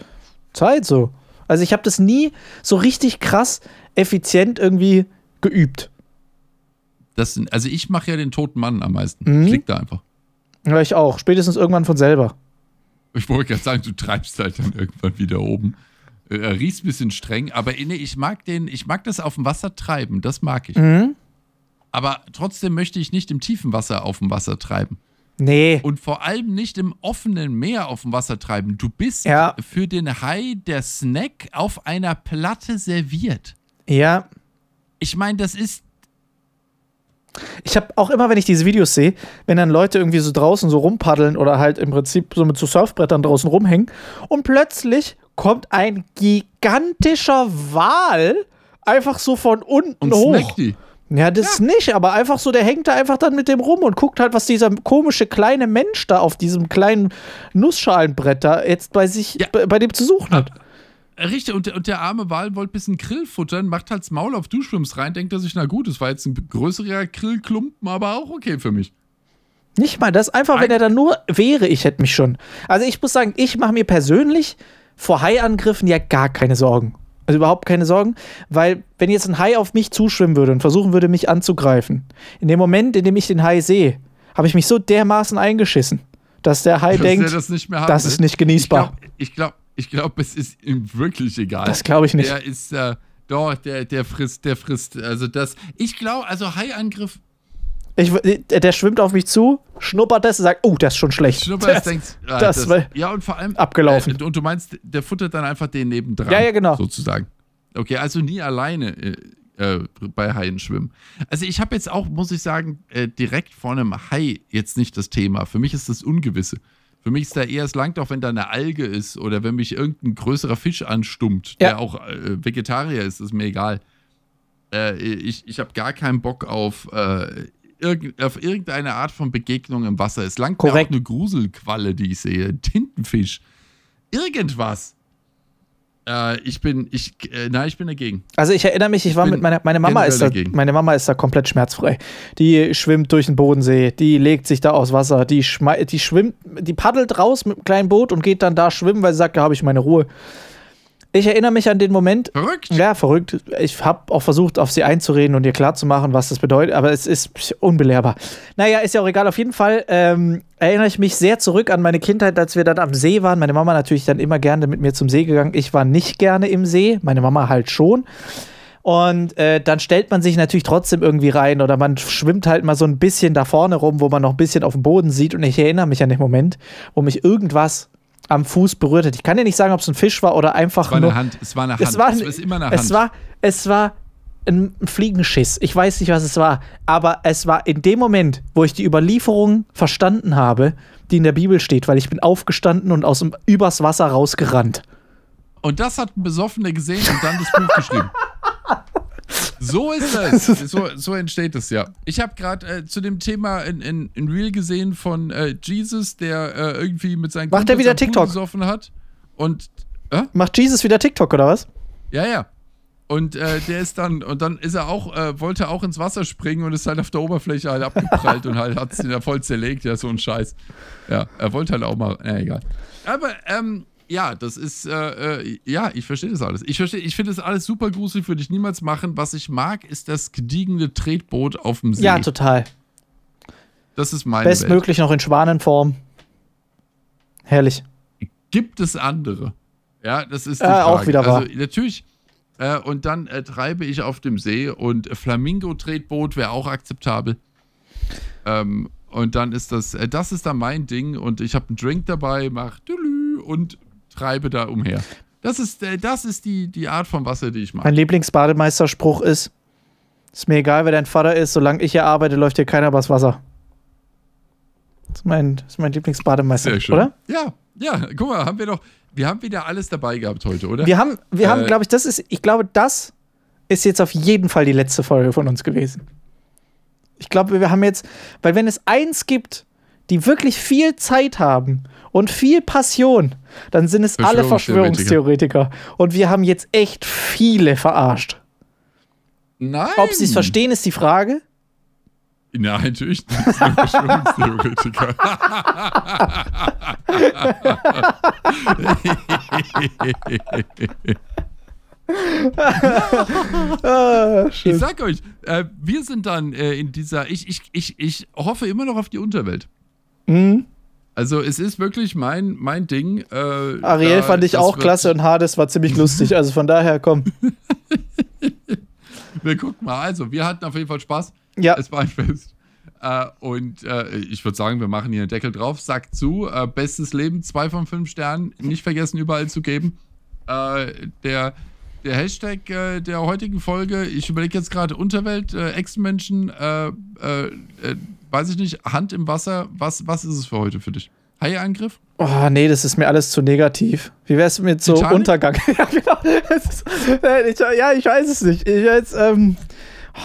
Zeit so. Also ich habe das nie so richtig krass effizient irgendwie geübt. Das sind, also ich mache ja den toten Mann am meisten. Mhm. Lieg da einfach. Ja, ich auch. Spätestens irgendwann von selber. Ich wollte gerade sagen, du treibst halt dann irgendwann wieder oben. Äh, Er riecht ein bisschen streng, aber nee, ich mag den, ich mag das auf dem Wasser treiben, das mag ich. Mhm. Aber trotzdem möchte ich nicht im tiefen Wasser auf dem Wasser treiben. Nee. Und vor allem nicht im offenen Meer auf dem Wasser treiben. Du bist Ja. für den Hai der Snack auf einer Platte serviert. Ja. Ich meine, das ist. Ich habe auch immer, wenn ich diese Videos sehe, wenn dann Leute irgendwie so draußen so rumpaddeln oder halt im Prinzip so mit so Surfbrettern draußen rumhängen und plötzlich kommt ein gigantischer Wal einfach so von unten Und hoch. snackt die. Ja, das nicht, aber einfach so, der hängt da einfach dann mit dem rum und guckt halt, was dieser komische kleine Mensch da auf diesem kleinen Nussschalenbrett da jetzt bei sich, Ja. bei, bei dem zu suchen hat. Richtig, und, der- und der arme Wal wollte ein bisschen Grill futtern, macht halt das Maul auf du schwimmst rein, denkt er sich, na gut, das war jetzt ein größerer Grillklumpen, aber auch okay für mich. Nicht mal das, einfach, wenn er da nur wäre, ich hätte mich schon. Also ich muss sagen, ich mache mir persönlich vor Haiangriffen ja gar keine Sorgen. Also überhaupt keine Sorgen, weil wenn jetzt ein Hai auf mich zuschwimmen würde und versuchen würde, mich anzugreifen, in dem Moment, in dem ich den Hai sehe, habe ich mich so dermaßen eingeschissen, dass der Hai Dass denkt, das das ist nicht genießbar. Ich glaube, ich glaub, ich glaub, es ist ihm wirklich egal. Das glaube ich nicht. Der ist, äh, doch, der, der frisst, der frisst, also das, ich glaube, also Haiangriff, Ich, der, schwimmt auf mich zu, schnuppert das und sagt, oh, das ist schon schlecht. Schnupper Das- denkt, ah, das war ja und vor allem abgelaufen. Äh, und du meinst, der futtert dann einfach den nebendran. Ja, ja, genau. Sozusagen. Okay, also nie alleine äh, äh, bei Haien schwimmen. Also ich habe jetzt auch, muss ich sagen, äh, direkt vor einem Hai jetzt nicht das Thema. Für mich ist das Ungewisse. Für mich ist da eher, es langt auch, wenn da eine Alge ist oder wenn mich irgendein größerer Fisch anstummt, Ja. der auch äh, Vegetarier ist, ist mir egal. Äh, ich ich habe gar keinen Bock auf, äh, auf irgendeine Art von Begegnung im Wasser. Es langt mir Korrekt. auch eine Gruselqualle, die ich sehe. Ein Tintenfisch. Irgendwas. Äh, ich bin, ich, äh, nein, ich bin dagegen. Also ich erinnere mich, ich war bin mit meiner meine Mama ist da, dagegen. meine Mama ist da komplett schmerzfrei. Die schwimmt durch den Bodensee, die legt sich da aus Wasser, die die schwimmt, die paddelt raus mit einem kleinen Boot und geht dann da schwimmen, weil sie sagt, da habe ich meine Ruhe. Ich erinnere mich an den Moment, Verrückt. ja, verrückt. Ich habe auch versucht, auf sie einzureden und ihr klarzumachen, was das bedeutet, aber es ist unbelehrbar. Naja, ist ja auch egal. Auf jeden Fall ähm, erinnere ich mich sehr zurück an meine Kindheit, als wir dann am See waren. Meine Mama natürlich dann immer gerne mit mir zum See gegangen. Ich war nicht gerne im See, meine Mama halt schon. Und äh, dann stellt man sich natürlich trotzdem irgendwie rein oder man schwimmt halt mal so ein bisschen da vorne rum, wo man noch ein bisschen auf dem Boden sieht. Und ich erinnere mich an den Moment, wo mich irgendwas am Fuß berührt hat. Ich kann dir nicht sagen, ob es ein Fisch war oder einfach Es war nur. eine Hand. Es war eine Hand. Es war, es immer eine Hand. es war, es war ein Fliegenschiss. Ich weiß nicht, was es war. Aber es war in dem Moment, wo ich die Überlieferung verstanden habe, die in der Bibel steht, weil ich bin aufgestanden und aus dem übers Wasser rausgerannt. und das hat ein Besoffener gesehen und dann das Buch geschrieben. [laughs] So [laughs] ist das. So, so entsteht es ja. Ich habe gerade äh, zu dem Thema in, in, in Real gesehen von äh, Jesus, der äh, irgendwie mit seinen Macht Kumpels wieder TikTok? gesoffen hat. Und? Macht Jesus wieder TikTok oder was? ja, ja. Und äh, der ist dann, und dann ist er auch, äh, wollte auch ins Wasser springen und ist halt auf der Oberfläche halt abgeprallt und halt hat es ihn da voll zerlegt, ja, so ein Scheiß. Ja, er wollte halt auch mal, na egal. Aber, ähm, ja, das ist, äh, äh, ja, ich verstehe das alles. Ich verstehe, ich finde das alles super gruselig, würde ich niemals machen. Was ich mag, ist das gediegene Tretboot auf dem See. Ja, total. das ist Welt. Bestmöglich noch in Schwanenform. Herrlich. Gibt es andere? Ja, das ist die Äh, Frage. auch wieder wahr. Also natürlich. Äh, und dann äh, treibe ich auf dem See und Flamingo-Tretboot wäre auch akzeptabel. Ähm, und dann ist das, äh, das ist dann mein Ding und ich habe einen Drink dabei, mach Dülü und treibe da umher. Das ist, äh, das ist die, die Art von Wasser, die ich mag. Mein Lieblingsbademeisterspruch ist: Ist mir egal, wer dein Vater ist, solange ich hier arbeite, läuft hier keiner übers Wasser. Das ist mein, das ist mein Lieblingsbademeister, Sehr schön. oder? Ja, ja, guck mal, haben wir doch, wir haben wieder alles dabei gehabt heute, oder? Wir haben, wir haben, Äh, glaube ich, das ist, ich glaube, das ist jetzt auf jeden Fall die letzte Folge von uns gewesen. Ich glaube, wir haben jetzt, weil wenn es eins gibt, die wirklich viel Zeit haben und viel Passion, dann sind es alle Verschwörungstheoretiker. Und wir haben jetzt echt viele verarscht. Nein. Ob sie es verstehen, ist die Frage. Nein, natürlich nicht. Verschwörungstheoretiker. Ah, ich sag euch, äh, wir sind dann äh, in dieser. Ich, ich, ich, ich hoffe immer noch auf die Unterwelt. Mhm. Also, es ist wirklich mein, mein Ding. Äh, Ariel da- fand ich auch klasse und Hades war ziemlich [laughs] lustig. Also von daher, komm. [laughs] Wir gucken mal. Also, wir hatten auf jeden Fall Spaß. Ja, Es war ein Fest. Äh, und äh, ich würde sagen, wir machen hier einen Deckel drauf. Sagt zu. Äh, bestes Leben, zwei von fünf Sternen. Nicht vergessen, überall zu geben. Äh, der, der Hashtag äh, der heutigen Folge, ich überlege jetzt gerade Unterwelt, äh, Ex-Menschen, äh, äh, äh, weiß ich nicht, Hand im Wasser. Was, was ist es für heute für dich? Haie-Angriff? Oh, nee, das ist mir alles zu negativ. Wie wär's mit so Titanic? Untergang? [laughs] ja, genau. Ist, ich, ja, ich weiß es nicht. Ich jetzt, ähm,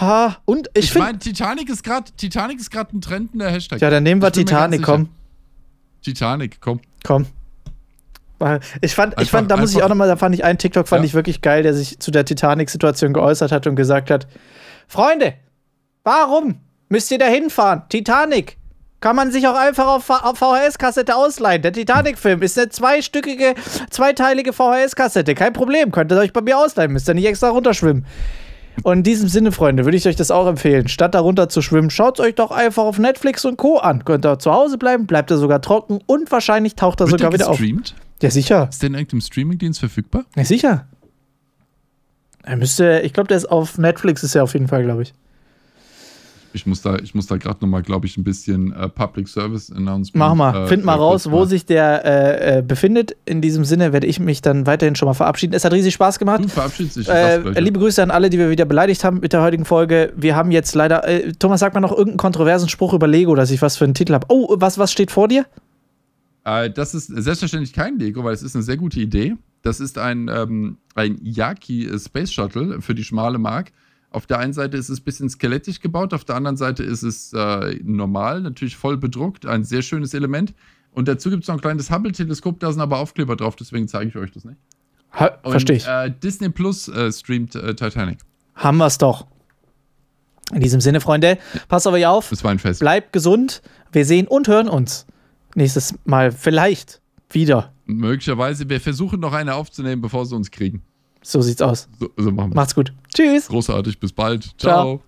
ha, und ich, Ich, meine, Titanic ist gerade Titanic ist gerade ein trendender Hashtag. Ja, dann nehmen wir Ich Titanic, komm. Titanic, komm. Komm. Ich fand, ich Einfach- fand, da muss ich auch nochmal, da fand ich einen TikTok, fand Ja. ich wirklich geil, der sich zu der Titanic-Situation geäußert hat und gesagt hat: Freunde, warum müsst ihr da hinfahren? Titanic. Kann man sich auch einfach auf, auf VHS-Kassette ausleihen. Der Titanic-Film ist eine zweistückige, zweiteilige VHS-Kassette. Kein Problem. Könnt ihr euch bei mir ausleihen. Müsst ihr nicht extra runterschwimmen. Und in diesem Sinne, Freunde, würde ich euch das auch empfehlen. Statt da runter zu schwimmen, schaut euch doch einfach auf Netflix und Co. an. Könnt ihr zu Hause bleiben, bleibt er sogar trocken und wahrscheinlich taucht er Wird sogar der wieder auf. Ja, sicher. Ist der in irgendeinem Streamingdienst verfügbar? Ja, sicher. Er müsste, ich glaube, der ist auf Netflix, ist er auf jeden Fall, glaube ich. Ich muss da, ich muss da gerade nochmal, glaube ich, ein bisschen äh, Public Service Announcement. Mach mal, äh, find mal äh, raus, wo sich der äh, äh, befindet. In diesem Sinne werde ich mich dann weiterhin schon mal verabschieden. Es hat riesig Spaß gemacht. Du verabschiedest dich. Äh, liebe Grüße an alle, die wir wieder beleidigt haben mit der heutigen Folge. Wir haben jetzt leider, äh, Thomas, sag mal noch irgendeinen kontroversen Spruch über Lego, dass ich was für einen Titel habe. Oh, was, was steht vor dir? Das ist selbstverständlich kein Lego, weil es ist eine sehr gute Idee. Das ist ein, ähm, ein Yaki Space Shuttle für die schmale Mark. Auf der einen Seite ist es ein bisschen skelettisch gebaut, auf der anderen Seite ist es äh, normal, natürlich voll bedruckt, ein sehr schönes Element. Und dazu gibt es noch ein kleines Hubble-Teleskop, da sind aber Aufkleber drauf, deswegen zeige ich euch das nicht. Verstehe ich. Äh, Disney Plus äh, streamt äh, Titanic. Haben wir's doch. In diesem Sinne, Freunde, passt auf euch auf. Das war ein Fest. Bleibt gesund. Wir sehen und hören uns nächstes Mal vielleicht wieder. Möglicherweise, wir versuchen noch eine aufzunehmen, bevor sie uns kriegen. So sieht's aus. So, so machen wir Macht's gut. Tschüss. Großartig, bis bald. Ciao. Ciao.